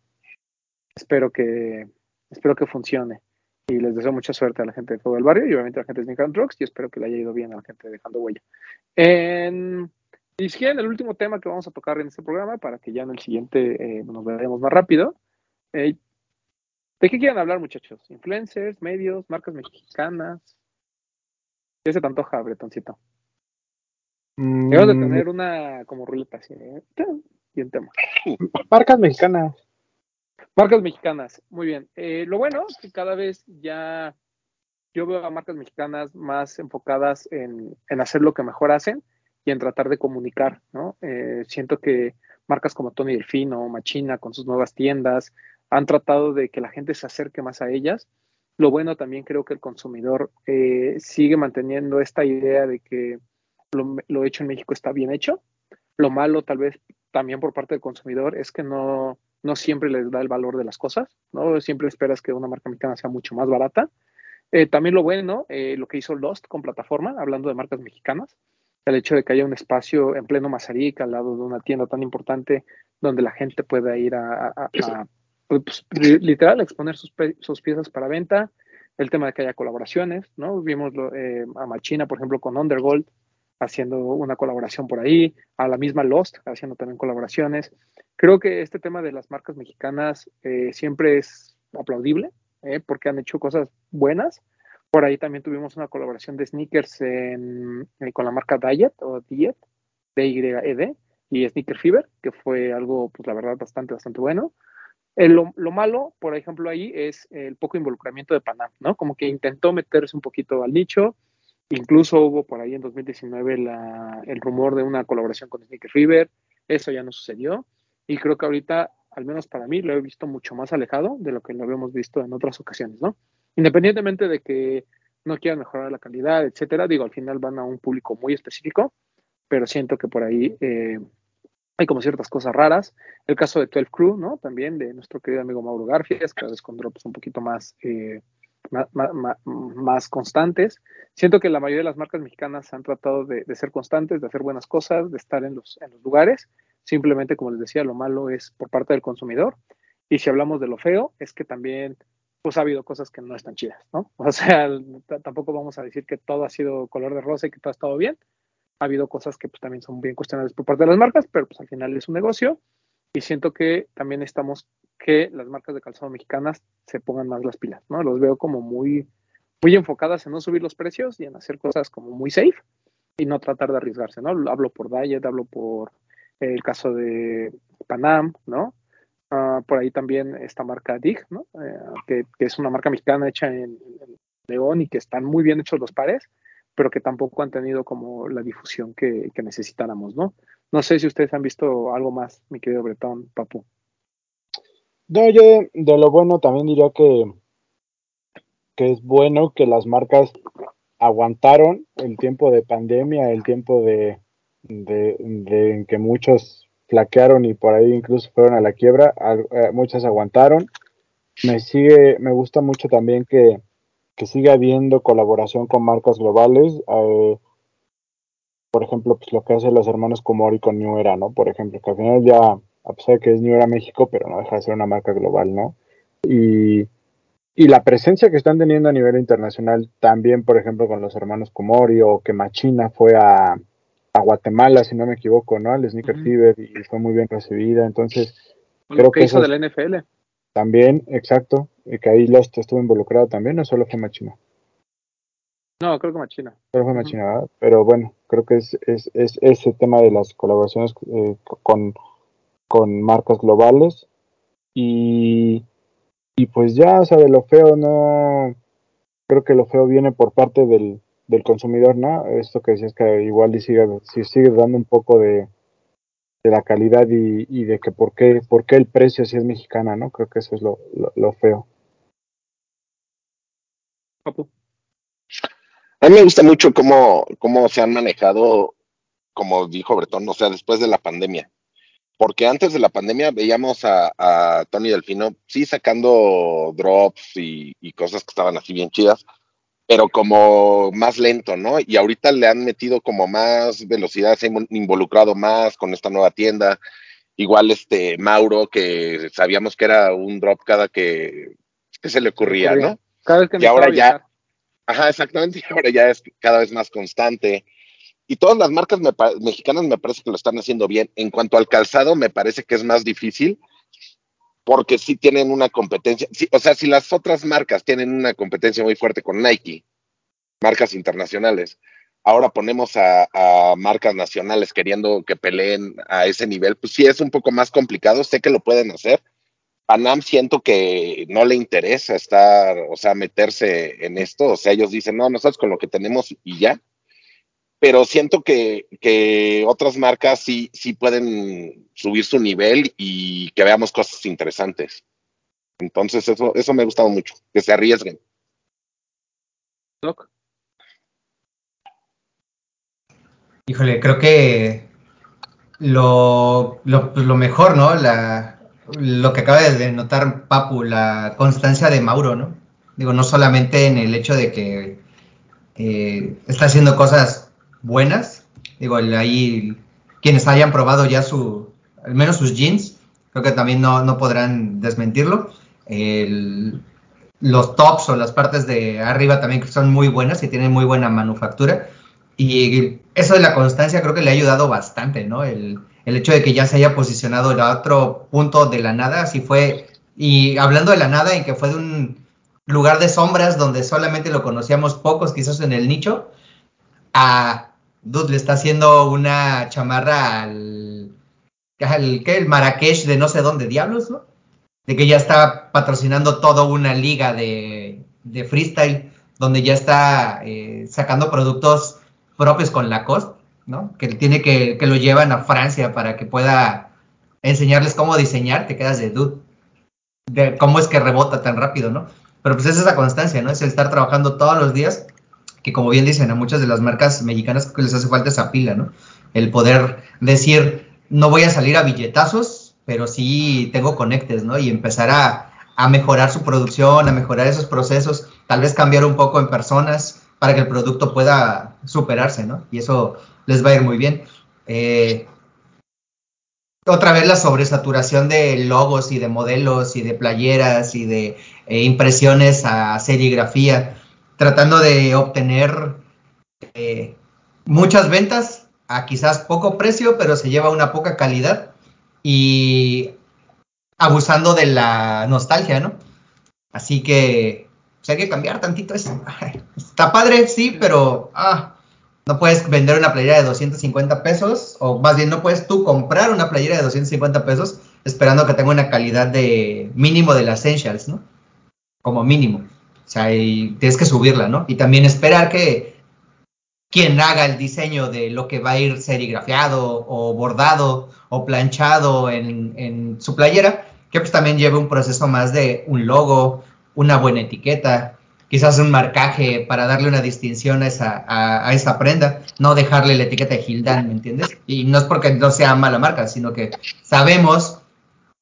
espero que espero que funcione y les deseo mucha suerte a la gente de todo el barrio y obviamente a la gente de Sneak and Drugs y espero que le haya ido bien a la gente de Dejando Huella. En, y si quieren, el último tema que vamos a tocar en este programa para que ya en el siguiente eh, nos veamos más rápido. Eh, ¿De qué quieren hablar, muchachos? ¿Influencers, medios, marcas mexicanas? ¿Qué se te antoja, Bretoncito? Mm. Debemos de tener una como ruleta así, ¿eh? y un tema. Marcas mexicanas. Marcas mexicanas, muy bien. Eh, lo bueno es que cada vez ya yo veo a marcas mexicanas más enfocadas en, hacer lo que mejor hacen y en tratar de comunicar, ¿no? Eh, siento que marcas como Tony Delfino, Machina, con sus nuevas tiendas, han tratado de que la gente se acerque más a ellas. Lo bueno también creo que el consumidor eh, sigue manteniendo esta idea de que lo, lo, hecho en México está bien hecho. Lo malo tal vez también por parte del consumidor es que no, no siempre les da el valor de las cosas, ¿no? Siempre esperas que una marca mexicana sea mucho más barata. Eh, también lo bueno, eh, lo que hizo Lost con plataforma, hablando de marcas mexicanas, el hecho de que haya un espacio en pleno Mazarik al lado de una tienda tan importante donde la gente pueda ir a, pues, literal exponer sus, sus, piezas para venta, el tema de que haya colaboraciones, ¿no? Vimos eh, a Machina, por ejemplo, con Undergold haciendo una colaboración por ahí, a la misma Lost haciendo también colaboraciones. Creo que este tema de las marcas mexicanas eh, siempre es aplaudible, eh, porque han hecho cosas buenas. Por ahí también tuvimos una colaboración de sneakers en, eh, con la marca Diet o Diet, D-Y-E-D, y Sneaker Fever, que fue algo, pues la verdad, bastante, bastante bueno. lo, lo, malo, por ejemplo, ahí es el poco involucramiento de Panam, ¿no? Como que intentó meterse un poquito al nicho, Incluso hubo por ahí en 2019 la, el rumor de una colaboración con Sneaker River. Eso ya no sucedió. Y creo que ahorita, al menos para mí, lo he visto mucho más alejado de lo que lo habíamos visto en otras ocasiones, ¿no? Independientemente de que no quieran mejorar la calidad, etcétera, digo, al final van a un público muy específico, pero siento que por ahí eh, hay como ciertas cosas raras. El caso de 12 Crew, ¿no? También de nuestro querido amigo Mauro Garfias, cada vez con drops un poquito más eh, más, constantes. Siento que la mayoría de las marcas mexicanas han tratado de, ser constantes, de hacer buenas cosas, de estar en los, en los lugares. Simplemente, como les decía, lo malo es por parte del consumidor. Y si hablamos de lo feo, es que también pues ha habido cosas que no están chidas, ¿no? O sea, tampoco vamos a decir que todo ha sido color de rosa y que todo ha estado bien. Ha habido cosas que pues también son bien cuestionables por parte de las marcas, pero pues al final es un negocio y siento que también estamos que las marcas de calzado mexicanas se pongan más las pilas, ¿no? Los veo como muy, muy enfocadas en no subir los precios y en hacer cosas como muy safe y no tratar de arriesgarse, ¿no? Hablo por Diet, hablo por el caso de Panam, ¿no? Uh, por ahí también esta marca Dig, ¿no? Eh, que, que, es una marca mexicana hecha en, en, León y que están muy bien hechos los pares, pero que tampoco han tenido como la difusión que, que necesitáramos, ¿no? No sé si ustedes han visto algo más, mi querido Bretón, Papu. No, yo de lo bueno también diría que, que es bueno que las marcas aguantaron el tiempo de pandemia, el tiempo de, de, de que muchos flaquearon y por ahí incluso fueron a la quiebra, eh, muchas aguantaron. Me sigue, me gusta mucho también que, que siga habiendo colaboración con marcas globales. Eh, por ejemplo, pues lo que hacen los hermanos Comori con New Era, ¿no? Por ejemplo, que al final ya a pesar de que es New Era México, pero no deja de ser una marca global, ¿no? Y, y la presencia que están teniendo a nivel internacional, también, por ejemplo, con los hermanos Comori o que Machina fue a, a Guatemala, si no me equivoco, ¿no? Al Sneaker Fever y fue muy bien recibida, entonces... creo que, hizo de la NFL. También, exacto, y que ahí Lost estuvo involucrado también, no solo fue Machina. No, creo que Machina. Machina, ¿verdad? Pero bueno, creo que es, es, es ese tema de las colaboraciones eh, con con marcas globales y, y pues ya, o sea, de lo feo no, creo que lo feo viene por parte del, del consumidor, ¿no? Esto que decías que igual y sigue, si sigue dando un poco de, de la calidad y, y, de que por qué, por qué el precio si es mexicana, ¿no? Creo que eso es lo, lo, lo feo. A mí me gusta mucho cómo, cómo se han manejado, como dijo Bretón, o sea, después de la pandemia porque antes de la pandemia veíamos a, a Tony Delfino, sí, sacando drops y, y, cosas que estaban así bien chidas, pero como más lento, ¿no? Y ahorita le han metido como más velocidad, se han involucrado más con esta nueva tienda. Igual este Mauro, que sabíamos que era un drop cada que, que se le ocurría, ¿no? Cada vez que y ahora ya, ajá, exactamente, ahora ya es cada vez más constante y todas las marcas me, mexicanas me parece que lo están haciendo bien. En cuanto al calzado, me parece que es más difícil porque sí tienen una competencia. Sí, o sea, si las otras marcas tienen una competencia muy fuerte con Nike, marcas internacionales, ahora ponemos a, a, marcas nacionales queriendo que peleen a ese nivel, pues sí es un poco más complicado. Sé que lo pueden hacer. Panam siento que no le interesa estar, o sea, meterse en esto. O sea, ellos dicen, no, nosotros con lo que tenemos y ya pero siento que, que, otras marcas sí, sí pueden subir su nivel y que veamos cosas interesantes. Entonces, eso, eso me ha gustado mucho, que se arriesguen. Híjole, creo que lo, lo, lo mejor, ¿no? La, lo que acaba de notar Papu, la constancia de Mauro, ¿no? Digo, no solamente en el hecho de que eh, está haciendo cosas buenas, Digo, ahí quienes hayan probado ya su, al menos sus jeans, creo que también no, no podrán desmentirlo. Los tops o las partes de arriba también son muy buenas, que tienen muy buena manufactura. Y eso de la constancia creo que le ha ayudado bastante, ¿no? El, el hecho de que ya se haya posicionado en otro punto de la nada, así fue. Y hablando de la nada, en que fue de un lugar de sombras donde solamente lo conocíamos pocos, quizás en el nicho, a Dude le está haciendo una chamarra al, al ¿qué? el Marrakech de no sé dónde diablos, ¿no? De que ya está patrocinando toda una liga de, de freestyle, donde ya está eh, sacando productos propios con Lacoste, ¿no? Que tiene que, que lo llevan a Francia para que pueda enseñarles cómo diseñar, te quedas de dude. De cómo es que rebota tan rápido, ¿no? Pero pues es esa constancia, ¿no? Es el estar trabajando todos los días, que como bien dicen, a muchas de las marcas mexicanas que les hace falta esa pila, ¿no? El poder decir, no voy a salir a billetazos, pero sí tengo conectes, ¿no? Y empezar a, a mejorar su producción, a mejorar esos procesos, tal vez cambiar un poco en personas para que el producto pueda superarse, ¿no? Y eso les va a ir muy bien. Eh, otra vez la sobresaturación de logos y de modelos y de playeras y de eh, impresiones a serigrafía, tratando de obtener eh, muchas ventas a quizás poco precio, pero se lleva una poca calidad y abusando de la nostalgia, ¿no? Así que pues hay que cambiar tantito eso. Está padre, sí, pero ah, no puedes vender una playera de 250 pesos, o más bien no puedes tú comprar una playera de 250 pesos esperando que tenga una calidad de mínimo de las Essentials, ¿no? Como mínimo. O sea, y tienes que subirla, ¿no? Y también esperar que quien haga el diseño de lo que va a ir serigrafiado o bordado o planchado en, en su playera, que pues también lleve un proceso más de un logo, una buena etiqueta, quizás un marcaje para darle una distinción a esa, a, a prenda, no dejarle la etiqueta de Gildan, ¿me entiendes? Y no es porque no sea mala marca, sino que sabemos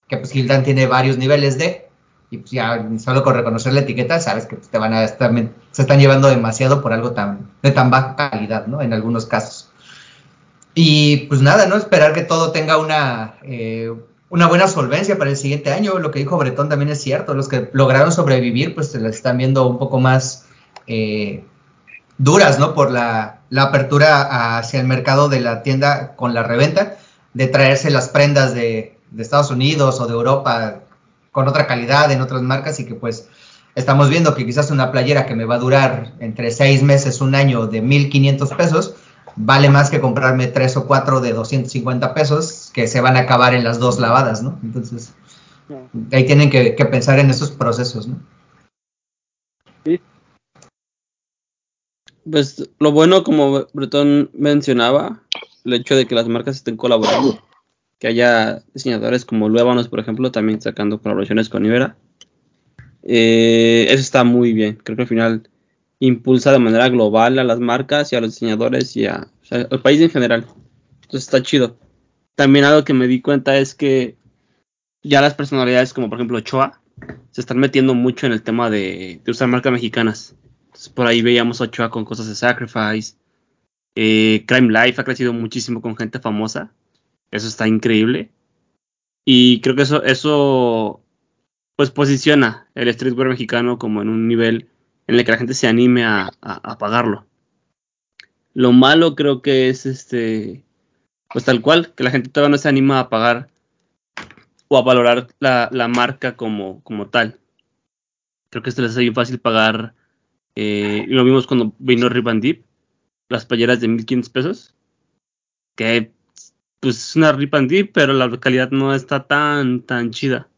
que pues Gildan tiene varios niveles de, y pues ya solo con reconocer la etiqueta sabes que pues, te van a estar, se están llevando demasiado por algo tan, de tan baja calidad, ¿no? En algunos casos. Y pues nada, ¿no? Esperar que todo tenga una, eh, una buena solvencia para el siguiente año. Lo que dijo Bretón también es cierto. Los que lograron sobrevivir, pues se las están viendo un poco más eh, duras, ¿no? Por la, apertura hacia el mercado de la tienda con la reventa, de traerse las prendas de, de Estados Unidos o de Europa con otra calidad en otras marcas y que pues estamos viendo que quizás una playera que me va a durar entre seis meses, un año de 1.500 pesos, vale más que comprarme tres o cuatro de 250 pesos que se van a acabar en las dos lavadas, ¿no? Entonces, ahí tienen que, que pensar en esos procesos, ¿no? Sí. Pues lo bueno, como Bretón mencionaba, el hecho de que las marcas estén colaborando, que haya diseñadores como Luébanos, por ejemplo, también sacando colaboraciones con Ibera. Eh, eso está muy bien. Creo que al final impulsa de manera global a las marcas y a los diseñadores y a, o al país en general. Entonces está chido. También algo que me di cuenta es que ya las personalidades como por ejemplo Ochoa se están metiendo mucho en el tema de, de usar marcas mexicanas. Por ahí veíamos a Ochoa con cosas de Sacrifice. Eh, Crime Life ha crecido muchísimo con gente famosa. Eso está increíble. Y creo que eso, eso pues posiciona el streetwear mexicano como en un nivel en el que la gente se anime a, a, pagarlo. Lo malo creo que es este, pues tal cual, que la gente todavía no se anima a pagar o a valorar la, la marca como, como tal. Creo que esto les hace bien fácil pagar, eh, lo vimos cuando vino Rip Deep, las playeras de 1500 pesos, que pues es una Rip and Deep, pero la calidad no está tan, tan chida.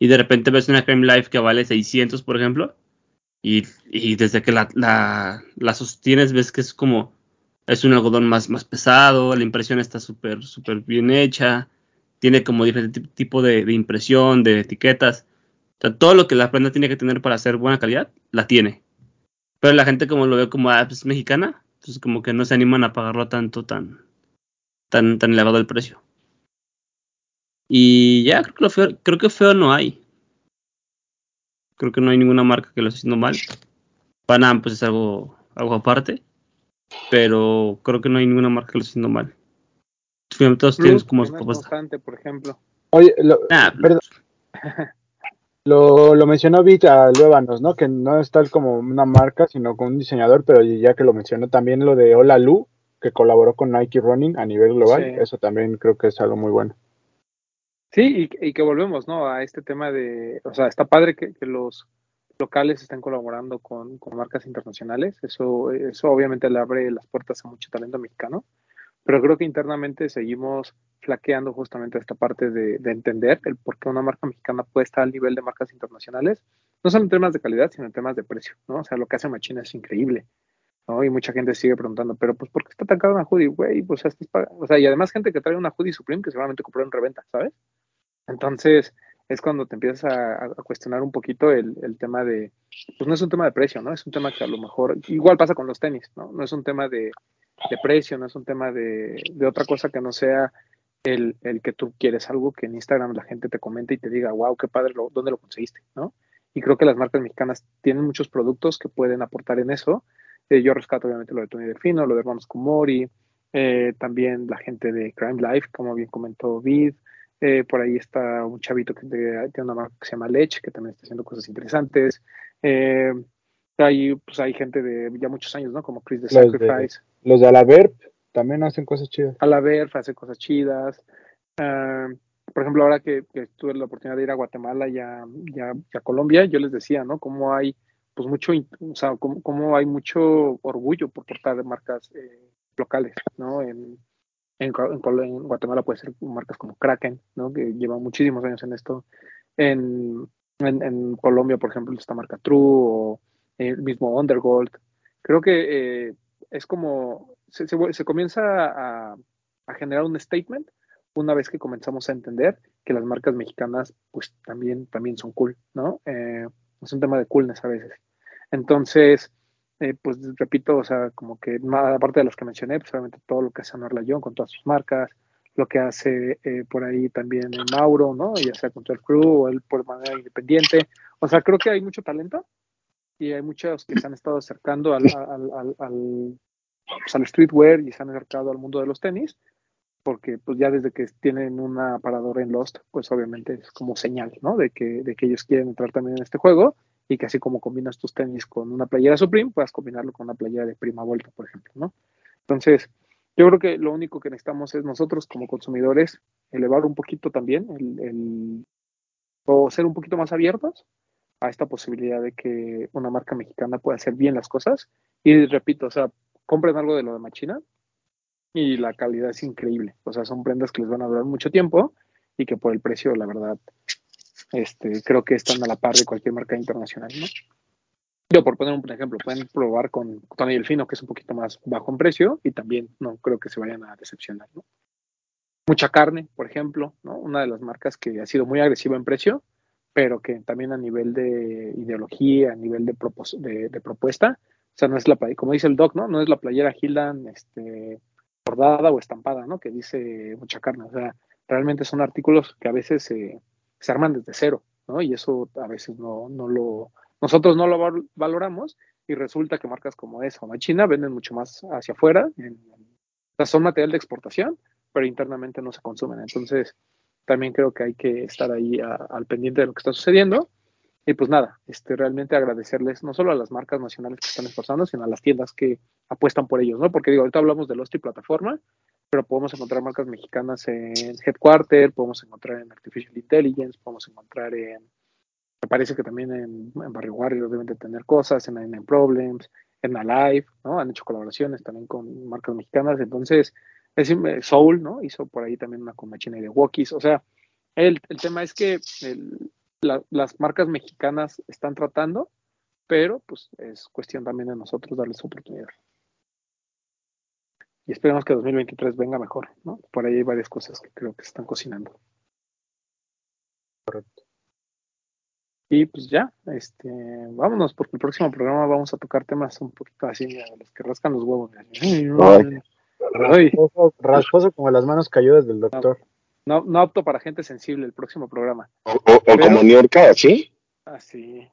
Y de repente ves una Creme Life que vale 600, por ejemplo, y, y desde que la, la, la, sostienes ves que es como es un algodón más, más pesado, la impresión está súper súper bien hecha, tiene como diferente tipo de, de, impresión, de etiquetas, o sea, todo lo que la prenda tiene que tener para hacer buena calidad, la tiene. Pero la gente como lo ve como ah, pues, mexicana, entonces como que no se animan a pagarlo tanto, tan, tan, tan elevado el precio. Y ya, creo que, lo feo, creo que feo no hay creo que no hay ninguna marca que lo esté haciendo mal. Panam pues es algo, algo aparte. pero creo que no hay ninguna marca que lo esté haciendo mal. Finalmente todos Plus, tienen como no constante, por ejemplo. Oye, lo, Ah, perdón, lo, lo mencionó Vita Luébanos, ¿no? Que no es tal como una marca, sino con un diseñador, pero ya que lo mencionó también lo de Hola Lu, que colaboró con Nike Running a nivel global, Sí. eso también creo que es algo muy bueno. Sí, y, que volvemos, ¿no? A este tema de, o sea, está padre que, los locales estén colaborando con, marcas internacionales. Eso, eso obviamente le abre las puertas a mucho talento mexicano. Pero creo que internamente seguimos flaqueando justamente esta parte de, de entender el por qué una marca mexicana puede estar al nivel de marcas internacionales, no solo en temas de calidad, sino en temas de precio, ¿no? O sea, lo que hace Machina es increíble, ¿no? Y mucha gente sigue preguntando, pero pues, ¿por qué está tan cara una hoodie, güey? Pues, estás pag- o sea, y además gente que trae una hoodie Supreme que seguramente compró en reventa, ¿sabes? Entonces, es cuando te empiezas a, cuestionar un poquito el, tema de, pues no es un tema de precio, ¿no? Es un tema que a lo mejor, igual pasa con los tenis, ¿no? No es un tema de, precio, no es un tema de, de otra cosa que no sea el, el que tú quieres algo que en Instagram la gente te comente y te diga, wow, qué padre, lo, ¿dónde lo conseguiste? ¿no? Y creo que las marcas mexicanas tienen muchos productos que pueden aportar en eso. Eh, yo rescato obviamente lo de Tony Delfino, lo de Hermanos Kumori, eh, también la gente de Crime Life, como bien comentó Vid. Eh, por ahí está un chavito que tiene una marca que se llama Lech, que también está haciendo cosas interesantes. Eh, hay, pues hay gente de ya muchos años, ¿no? Como Chris de Sacrifice. Los de Alaverp también hacen cosas chidas. a la ver, hace cosas chidas. Ah, por ejemplo, ahora que, que tuve la oportunidad de ir a Guatemala y a, y a- y a Colombia, yo les decía, ¿no? Cómo hay, pues mucho, o sea, cómo, cómo hay mucho orgullo por portar de marcas eh, locales, ¿no? En, en, en Guatemala puede ser marcas como Kraken, ¿no? Que llevan muchísimos años en esto. En, en, en Colombia, por ejemplo, esta marca True o el mismo Undergold. Creo que eh, es como, se, se, se comienza a, a generar un statement una vez que comenzamos a entender que las marcas mexicanas pues también, también son cool, ¿no? Eh, es un tema de coolness a veces. Entonces, eh, pues repito, o sea, como que aparte de los que mencioné, pues obviamente todo lo que hace Anuar con todas sus marcas, lo que hace eh, por ahí también Mauro, ¿no? Ya sea con todo el crew o él por manera independiente. O sea, creo que hay mucho talento y hay muchos que se han estado acercando al, al, al, al, pues, streetwear y se han acercado al mundo de los tenis porque pues ya desde que tienen una paradora en Lost, pues obviamente es como señal, ¿no? De que, de que ellos quieren entrar también en este juego y que así como combinas tus tenis con una playera Supreme, puedas combinarlo con una playera de prima vuelta, por ejemplo, ¿no? Entonces, yo creo que lo único que necesitamos es nosotros como consumidores elevar un poquito también el, el o ser un poquito más abiertos a esta posibilidad de que una marca mexicana pueda hacer bien las cosas. Y repito, o sea, compren algo de lo de Machina, y la calidad es increíble. O sea, son prendas que les van a durar mucho tiempo y que por el precio, la verdad, este, creo que están a la par de cualquier marca internacional, ¿no? Yo, por poner un ejemplo, pueden probar con Tony Delfino, que es un poquito más bajo en precio, y también no creo que se vayan a decepcionar, ¿no? Mucha carne, por ejemplo, ¿no? Una de las marcas que ha sido muy agresiva en precio, pero que también a nivel de ideología, a nivel de, propos de, propuesta, o sea, no es la, como dice el doc, ¿no? No es la playera Hildan, este, bordada o estampada, ¿no? Que dice mucha carne. O sea, realmente son artículos que a veces eh, se arman desde cero, ¿no? Y eso a veces no, no lo, nosotros no lo valoramos y resulta que marcas como esa o Machina venden mucho más hacia afuera, en, o son material de exportación, pero internamente no se consumen. Entonces, también creo que hay que estar ahí al pendiente de lo que está sucediendo. Y pues nada, este, realmente agradecerles no solo a las marcas nacionales que están esforzando, sino a las tiendas que apuestan por ellos, ¿no? Porque digo, ahorita hablamos de Lost y plataforma, pero podemos encontrar marcas mexicanas en Headquarter, podemos encontrar en Artificial Intelligence, podemos encontrar en, me parece que también en, en Barrio Warrior deben de tener cosas, en Nine Problems, en Alive, ¿no? Han hecho colaboraciones también con marcas mexicanas, entonces, es, Soul, ¿no? Hizo por ahí también una con Machina de Walkies, o sea, el, el tema es que las marcas mexicanas están tratando, pero pues es cuestión también de nosotros darles oportunidad. Y esperemos que 2023 venga mejor, ¿no? Por ahí hay varias cosas que creo que se están cocinando. Correcto. Y pues ya, este, vámonos, porque el próximo programa vamos a tocar temas un poquito así, de los que rascan los huevos. Ay. Rasposo, rasposo como las manos cayudas del doctor. No, no apto para gente sensible el próximo programa. O, o, o Pero- como New York, ¿sí? Así.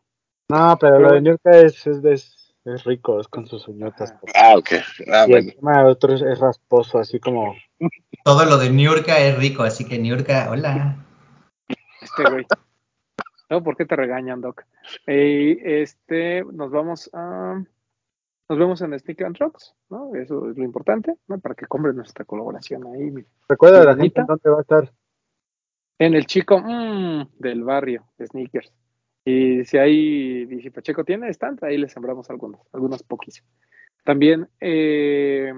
No, pero, Pero lo de. New York es, es, es, Es rico, es con sus uñotas. Ah, ok. Ah, Y bueno. encima de otro es, es rasposo, así como. Todo lo de Niurka es rico, así que Niurka, hola. Este güey. No, ¿por qué te regañan, Doc? Eh, este, nos vamos a. Nos vemos en Sneak and Trucks, ¿no? Eso es lo importante, ¿no? Para que compren nuestra colaboración ahí. mira. Recuerda a la gente en dónde va a estar. En el chico mm, del barrio, de sneakers. Y si hay, si Pacheco tiene stand, ahí le sembramos algunos, algunos poquis. También, eh,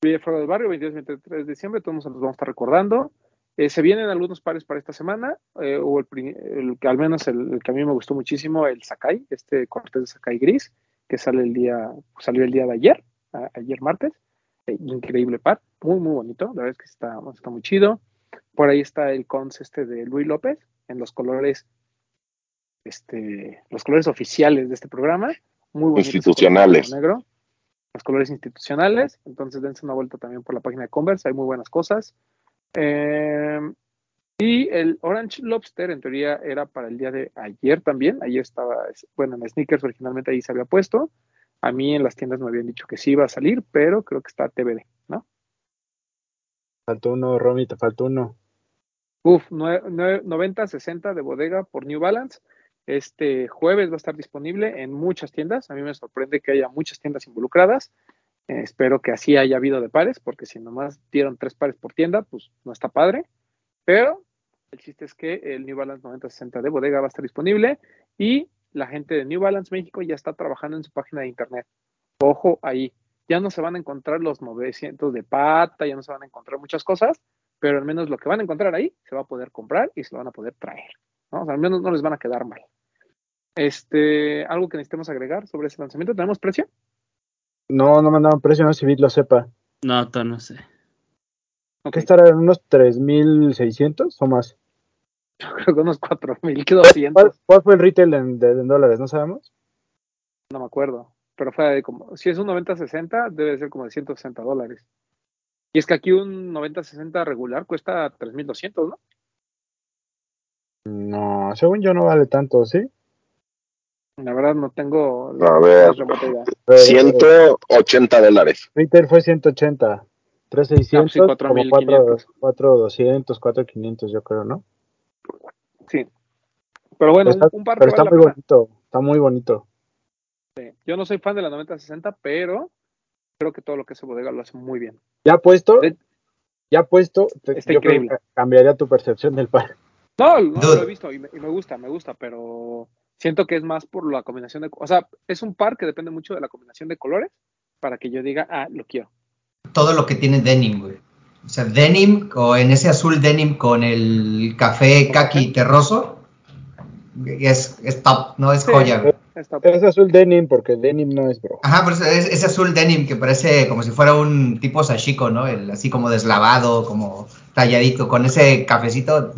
Fuera del Barrio, 22 23 de diciembre, todos nos los vamos a estar recordando. Eh, se vienen algunos pares para esta semana, eh, o el, al menos el, el que a mí me gustó muchísimo, el Sakai, este cortés de Sakai gris, que sale el día, salió el día de ayer, ayer martes. Eh, increíble par, muy, muy bonito, la verdad es que está, está muy chido. Por ahí está el cons este de Luis López, en los colores, este, los colores oficiales de este programa, muy bonitos, Institucionales. color negro, los colores institucionales, entonces dense una vuelta también por la página de Converse, hay muy buenas cosas. Eh, y el Orange Lobster, en teoría, era para el día de ayer también. Ayer estaba, bueno, en Sneakers originalmente ahí se había puesto. A mí en las tiendas me habían dicho que sí iba a salir, pero creo que está TBD, ¿no? Faltó uno, Romy, te faltó uno. Uf, nue- nue- 90-60 de bodega por New Balance. Este jueves va a estar disponible en muchas tiendas. A mí me sorprende que haya muchas tiendas involucradas. Eh, espero que así haya habido de pares, porque si nomás dieron tres pares por tienda, pues no está padre. Pero el chiste es que el New Balance 9060 de bodega va a estar disponible y la gente de New Balance México ya está trabajando en su página de internet. Ojo ahí, ya no se van a encontrar los 900 de pata, ya no se van a encontrar muchas cosas, pero al menos lo que van a encontrar ahí se va a poder comprar y se lo van a poder traer. ¿no? O sea, al menos no les van a quedar mal. Este, algo que necesitemos agregar sobre ese lanzamiento, ¿tenemos precio? No, no mandaron precio, no sé si Bit lo sepa. No, no sé. ¿Qué estará en unos 3.600 o más? yo creo que unos ¿Cuál, 4.200, cuál fue el retail en, de- en dólares? ¿No sabemos? no me acuerdo, pero fue de como, si es un 90-60, debe ser como de 160 dólares. Y es que aquí un 90-60 regular cuesta 3.200, ¿no? No, según yo no vale tanto, ¿sí? La verdad no tengo A ver. más remota idea. Pero, 180 dólares. Retail fue 180. 3.600, Ah, sí, como 4.500. 4.200, 4.500 yo creo, ¿no? Sí. Pero bueno, Está- un, par Pero está muy pena. bonito, está muy bonito. Sí. Yo no soy fan de la 90-60, pero creo que todo lo que hace bodega lo hace muy bien. Ya puesto, ya puesto, te- Está yo creo increíble. que cambiaría tu percepción del par. No, no lo he visto y me, y me gusta, me gusta, pero siento que es más por la combinación de, o sea, es un par que depende mucho de la combinación de colores para que yo diga, ah, lo quiero. Todo lo que tiene denim, güey. O sea, denim, o en ese azul denim con el café ¿Con kaki terroso, es, es top, no es Sí. joya, güey. Está- Es azul denim porque denim no es bro. Ajá, pero es, azul denim que parece como si fuera un tipo sashiko, ¿no? El, así como deslavado, como talladito, con ese cafecito,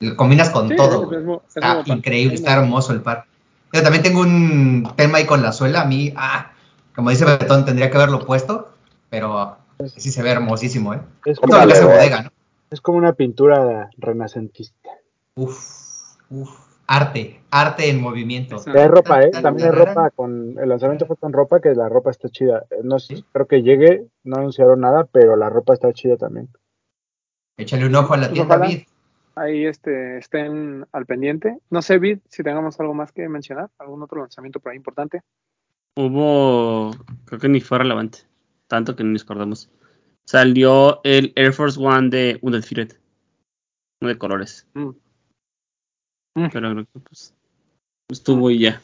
lo combinas con Sí, todo, es- es es Está increíble, Es está hermoso el par. Yo también tengo un tema ahí con la suela, a mí, ah, como dice Betón, tendría que haberlo puesto, pero sí se ve hermosísimo, ¿eh? Es Todo como, Vale, bodega, ¿no? es como una pintura renacentista. Uf, uf, arte, arte en movimiento. Hay ropa, ¿eh? También hay tararán. ropa con. El lanzamiento fue con ropa, que la ropa está chida. Eh, No sé, Sí. creo que llegue, no anunciaron nada, pero la ropa está chida también. Échale un ojo a la Pues tienda. Vid. Ahí este, estén al pendiente. No sé, Vid, si tengamos algo más que mencionar, algún otro lanzamiento por ahí importante. Hubo, creo que ni fue relevante, tanto que ni nos acordamos. Salió el Air Force One de Undefeated, uno de colores, Mm. Mm. pero creo que pues estuvo y ya.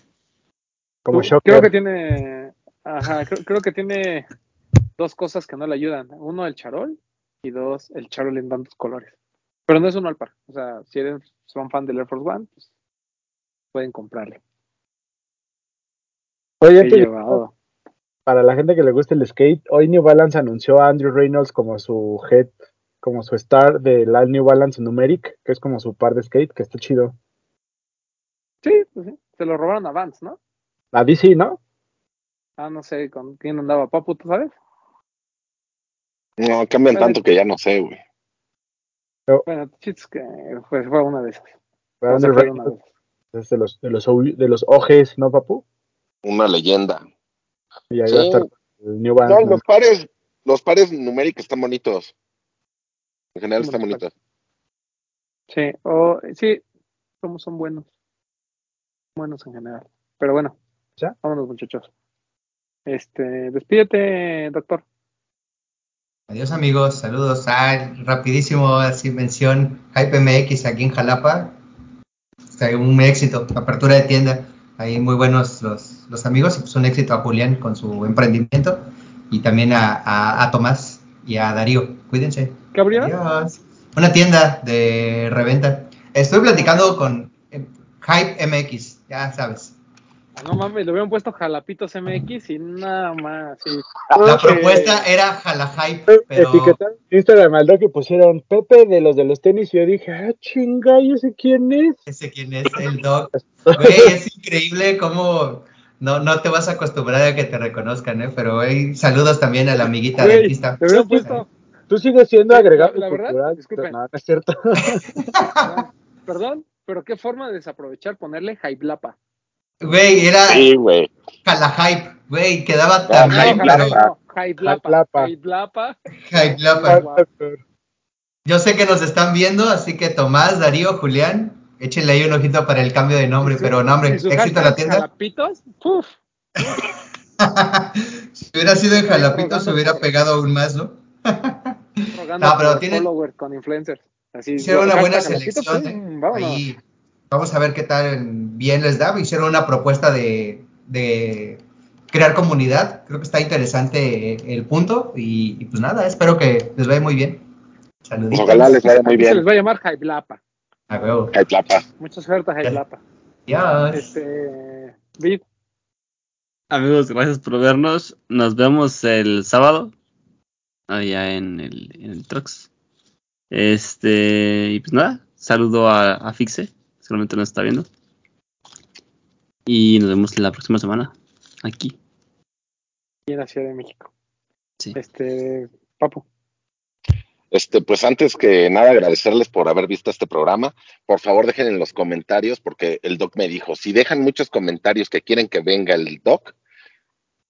Como Creo Shocker. que tiene, ajá, creo, creo que tiene dos cosas que no le ayudan. Uno, el charol, y dos, el charol en tantos colores. Pero no es un mal par. O sea, si eres, son fan del Air Force One, pues pueden comprarle. Oye, llevado. para la gente que le gusta el skate, hoy New Balance anunció a Andrew Reynolds como su head, como su star del New Balance Numeric, que es como su par de skate, que está chido. Sí, pues sí. Se lo robaron a Vance, ¿no? La DC, ¿no? Ah, no sé con quién andaba Papu, ¿tú sabes? No, cambian tanto que ya no sé, güey. Bueno, chits que fue, fue una de esas. Fue una de esas. es de los, de los, O- de los OGs, ¿no, papu? una leyenda. Y ahí Sí. va a estar el New No, Balance. los pares, los pares numéricos están bonitos. En general están bonitos. Sí, o sí, como son buenos. Buenos en general. Pero bueno, ¿Ya? vámonos muchachos. Este, despídete, doctor. Adiós amigos, saludos. Ah, rapidísimo, así mención, Hype MX aquí en Jalapa. Está un éxito, apertura de tienda. Ahí muy buenos los, los amigos y pues un éxito a Julián con su emprendimiento y también a, a- a Tomás y a Darío. Cuídense. ¿Qué abrió? Adiós. Una tienda de reventa. Estoy platicando con eh, Hype MX, ya sabes. No mames, le hubieran puesto Jalapitos MX y nada más. La propuesta era Jala Hype, pero Etiquetaron en Instagram al doc y pusieron Pepe de los de los tenis y yo dije, ah, chinga, ¿y ese quién es? ese quién es el Doc. Güey, es increíble cómo no, no te vas a acostumbrar a que te reconozcan, ¿eh? Pero hey, saludos también a la amiguita Güey, dentista. le hubieran puesto, Tú sigues siendo agregado la verdad, cultural. disculpen. No, no es cierto. perdón, pero qué forma de desaprovechar ponerle Jaiblapa. Güey, era Sí, güey. Jala Hype, güey, quedaba tan No, bien, Jaiblapa. pero no, Jaiblapa. Jaiblapa. Jaiblapa. Hype Lapa. Yo sé que nos están viendo, así que Tomás, Darío, Julián, échenle ahí un ojito para el cambio de nombre, pero no, hombre, éxito a la tienda. Jalapitos, uf, si hubiera sido en Jalapito, Rogando se hubiera pegado aún más, ¿no? No, pero followers con influencers. Así, Hicieron una buena Jalapitos, selección, vámonos. Ahí, vamos a ver qué tal bien les da. Hicieron una propuesta de, de crear comunidad. Creo que está interesante el punto. Y, y pues nada, espero que les vaya muy bien. Pues Saluditos. ojalá les vaya muy Aquí se les bien. va a llamar Jaiblapa. A huevo. Hay plata. Mucha suerte, Jaiblapa. Adiós. Este, Amigos, gracias por vernos. Nos vemos el sábado. Allá en el, en el Trucks. Este, y pues nada, saludo a, a Fixe, seguramente nos está viendo. Y nos vemos la próxima semana, aquí. y en la Ciudad de México. Sí. Este, Papu. Este, pues antes que nada, agradecerles por haber visto este programa. Por favor, dejen en los comentarios, porque el doc me dijo, si dejan muchos comentarios que quieren que venga el doc,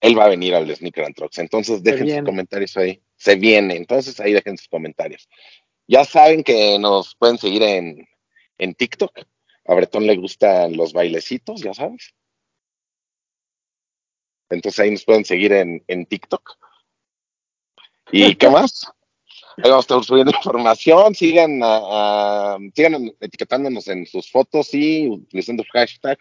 él va a venir al Sneaker and Trucks. Entonces, dejen sus comentarios ahí. Se viene. Entonces, ahí dejen sus comentarios. Ya saben que nos pueden seguir en, en TikTok. A Bretón le gustan los bailecitos, ya sabes. Entonces, ahí nos pueden seguir en, en TikTok. ¿Y qué más? Ahí vamos a estar subiendo información, sigan, a- a- sigan etiquetándonos en sus fotos y utilizando el hashtag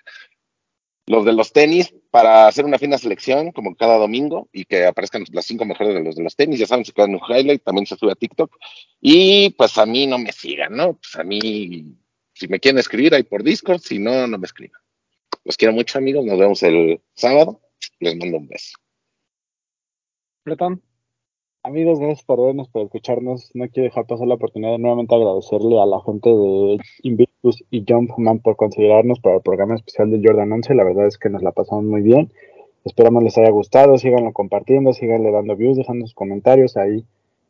los de los tenis para hacer una fina selección como cada domingo y que aparezcan las cinco mejores de los de los tenis. Ya saben, se quedan en un highlight, también se sube a TikTok. Y pues a mí no me sigan, ¿no? Pues a mí, si me quieren escribir ahí por Discord, si no, no me escriban. Los quiero mucho, amigos. Nos vemos el sábado. Les mando un beso. Bretón. Amigos, gracias por vernos, por escucharnos. No quiero dejar pasar la oportunidad de nuevamente agradecerle a la gente de Invictus y Jumpman por considerarnos para el programa especial del Jordan 11. La verdad es que nos la pasamos muy bien. Esperamos les haya gustado. Síganlo compartiendo, síganle dando views, dejando sus comentarios. Ahí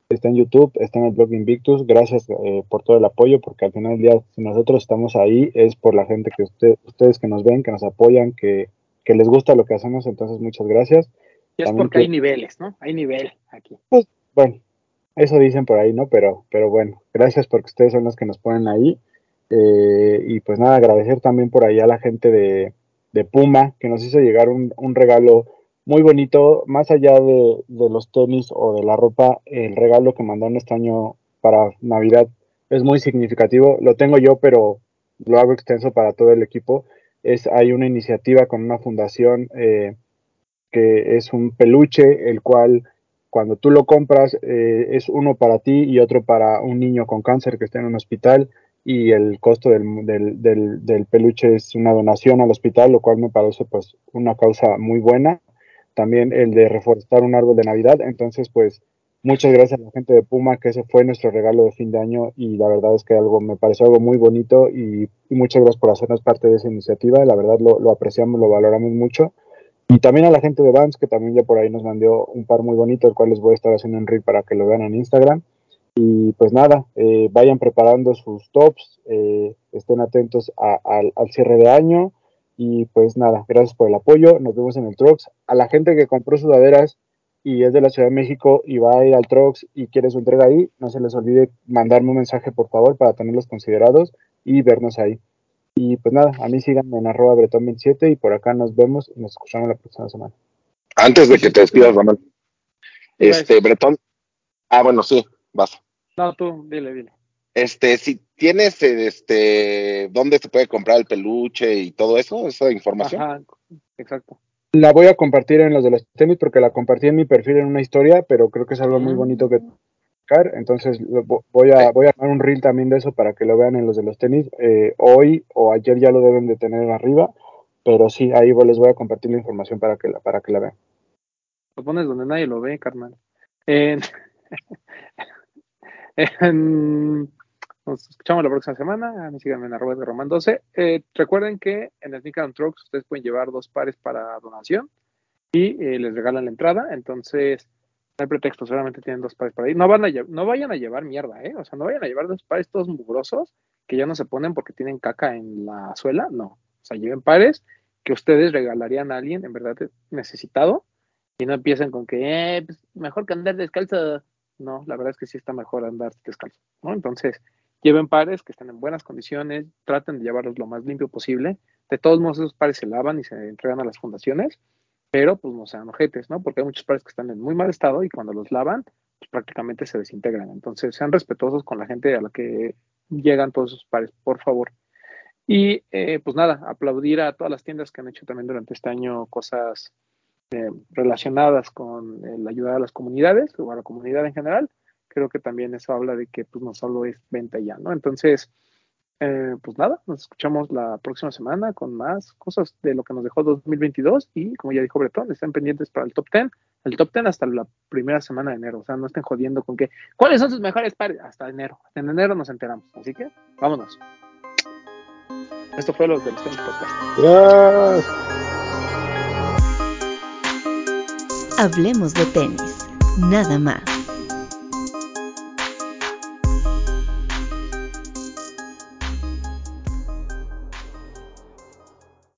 está en YouTube, está en el blog de Invictus. Gracias eh, por todo el apoyo, porque al final del día, si nosotros estamos ahí, es por la gente que usted, ustedes que nos ven, que nos apoyan, que les gusta lo que hacemos. Entonces, muchas gracias. Y es También porque que- hay niveles, ¿no? Hay nivel aquí. Bueno, eso dicen por ahí, ¿no? Pero, pero bueno, gracias porque ustedes son los que nos ponen ahí. Eh, y pues nada, agradecer también por ahí a la gente de, de Puma que nos hizo llegar un, un regalo muy bonito, más allá de, de los tenis o de la ropa, el regalo que mandaron este año para Navidad es muy significativo. Lo tengo yo, pero lo hago extenso para todo el equipo. Es, hay una iniciativa con una fundación eh, que es un peluche, el cual cuando tú lo compras eh, es uno para ti y otro para un niño con cáncer que está en un hospital y el costo del, del, del, peluche es una donación al hospital, lo cual me parece pues una causa muy buena. También el de reforestar un árbol de Navidad, entonces pues muchas gracias a la gente de Puma que ese fue nuestro regalo de fin de año y la verdad es que algo me pareció algo muy bonito y, y muchas gracias por hacernos parte de esa iniciativa, la verdad lo, lo apreciamos, lo valoramos mucho. Y también a la gente de Vans, que también ya por ahí nos mandó un par muy bonito, el cual les voy a estar haciendo un reel para que lo vean en Instagram. Y pues nada, eh, vayan preparando sus tops, eh, estén atentos al cierre de año Y pues nada, gracias por el apoyo. Nos vemos en el Trox. A la gente que compró sudaderas y es de la Ciudad de México y va a ir al Trox y quiere su entrega ahí, no se les olvide mandarme un mensaje por favor para tenerlos considerados y vernos ahí. Y pues nada, a mí síganme en arroba bretón27 y por acá nos vemos y nos escuchamos la próxima semana. Antes de que te despidas, Ramón. Este, Bretón. Ah, bueno, sí, vas. No, tú, dile, dile. Este, si tienes, este, dónde se puede comprar el peluche y todo eso, esa información. Ajá, exacto. La voy a compartir en los de los tenis porque la compartí en mi perfil en una historia, pero creo que es algo muy bonito que entonces voy a voy a un reel también de eso para que lo vean en los de los tenis. Eh, hoy o ayer ya lo deben de tener arriba, pero sí, ahí les voy a compartir la información para que la, para que la vean. Lo pones donde nadie lo ve, carnal. En, nos escuchamos la próxima semana. A mí síganme en arroba de Román 12. Eh, recuerden que en el Sneak Trucks ustedes pueden llevar dos pares para donación y eh, les regalan la entrada. Entonces, no hay pretexto, solamente tienen dos pares para ir. No, van a, no vayan a llevar mierda, ¿eh? O sea, no vayan a llevar dos pares todos mugrosos que ya no se ponen porque tienen caca en la suela. No. O sea, lleven pares que ustedes regalarían a alguien en verdad necesitado y no empiecen con que, eh, pues, mejor que andar descalzo. No, la verdad es que sí está mejor andar descalzo, ¿no? Entonces, lleven pares que estén en buenas condiciones, traten de llevarlos lo más limpio posible. De todos modos, esos pares se lavan y se entregan a las fundaciones pero pues no sean ojetes, ¿no? Porque hay muchos pares que están en muy mal estado y cuando los lavan, pues prácticamente se desintegran. Entonces, sean respetuosos con la gente a la que llegan todos esos pares, por favor. Y eh, pues nada, aplaudir a todas las tiendas que han hecho también durante este año cosas eh, relacionadas con el ayudar a las comunidades o a la comunidad en general. Creo que también eso habla de que pues no solo es venta ya, ¿no? Entonces, eh, pues nada, nos escuchamos la próxima semana con más cosas de lo que nos dejó 2022 y como ya dijo Bretón, estén pendientes para el top 10, el top 10 hasta la primera semana de enero, o sea, no estén jodiendo con que, ¿cuáles son sus mejores pares? Hasta enero, en enero nos enteramos, así que vámonos. Esto fue los del Tenis Podcast. Hablemos de tenis, nada más.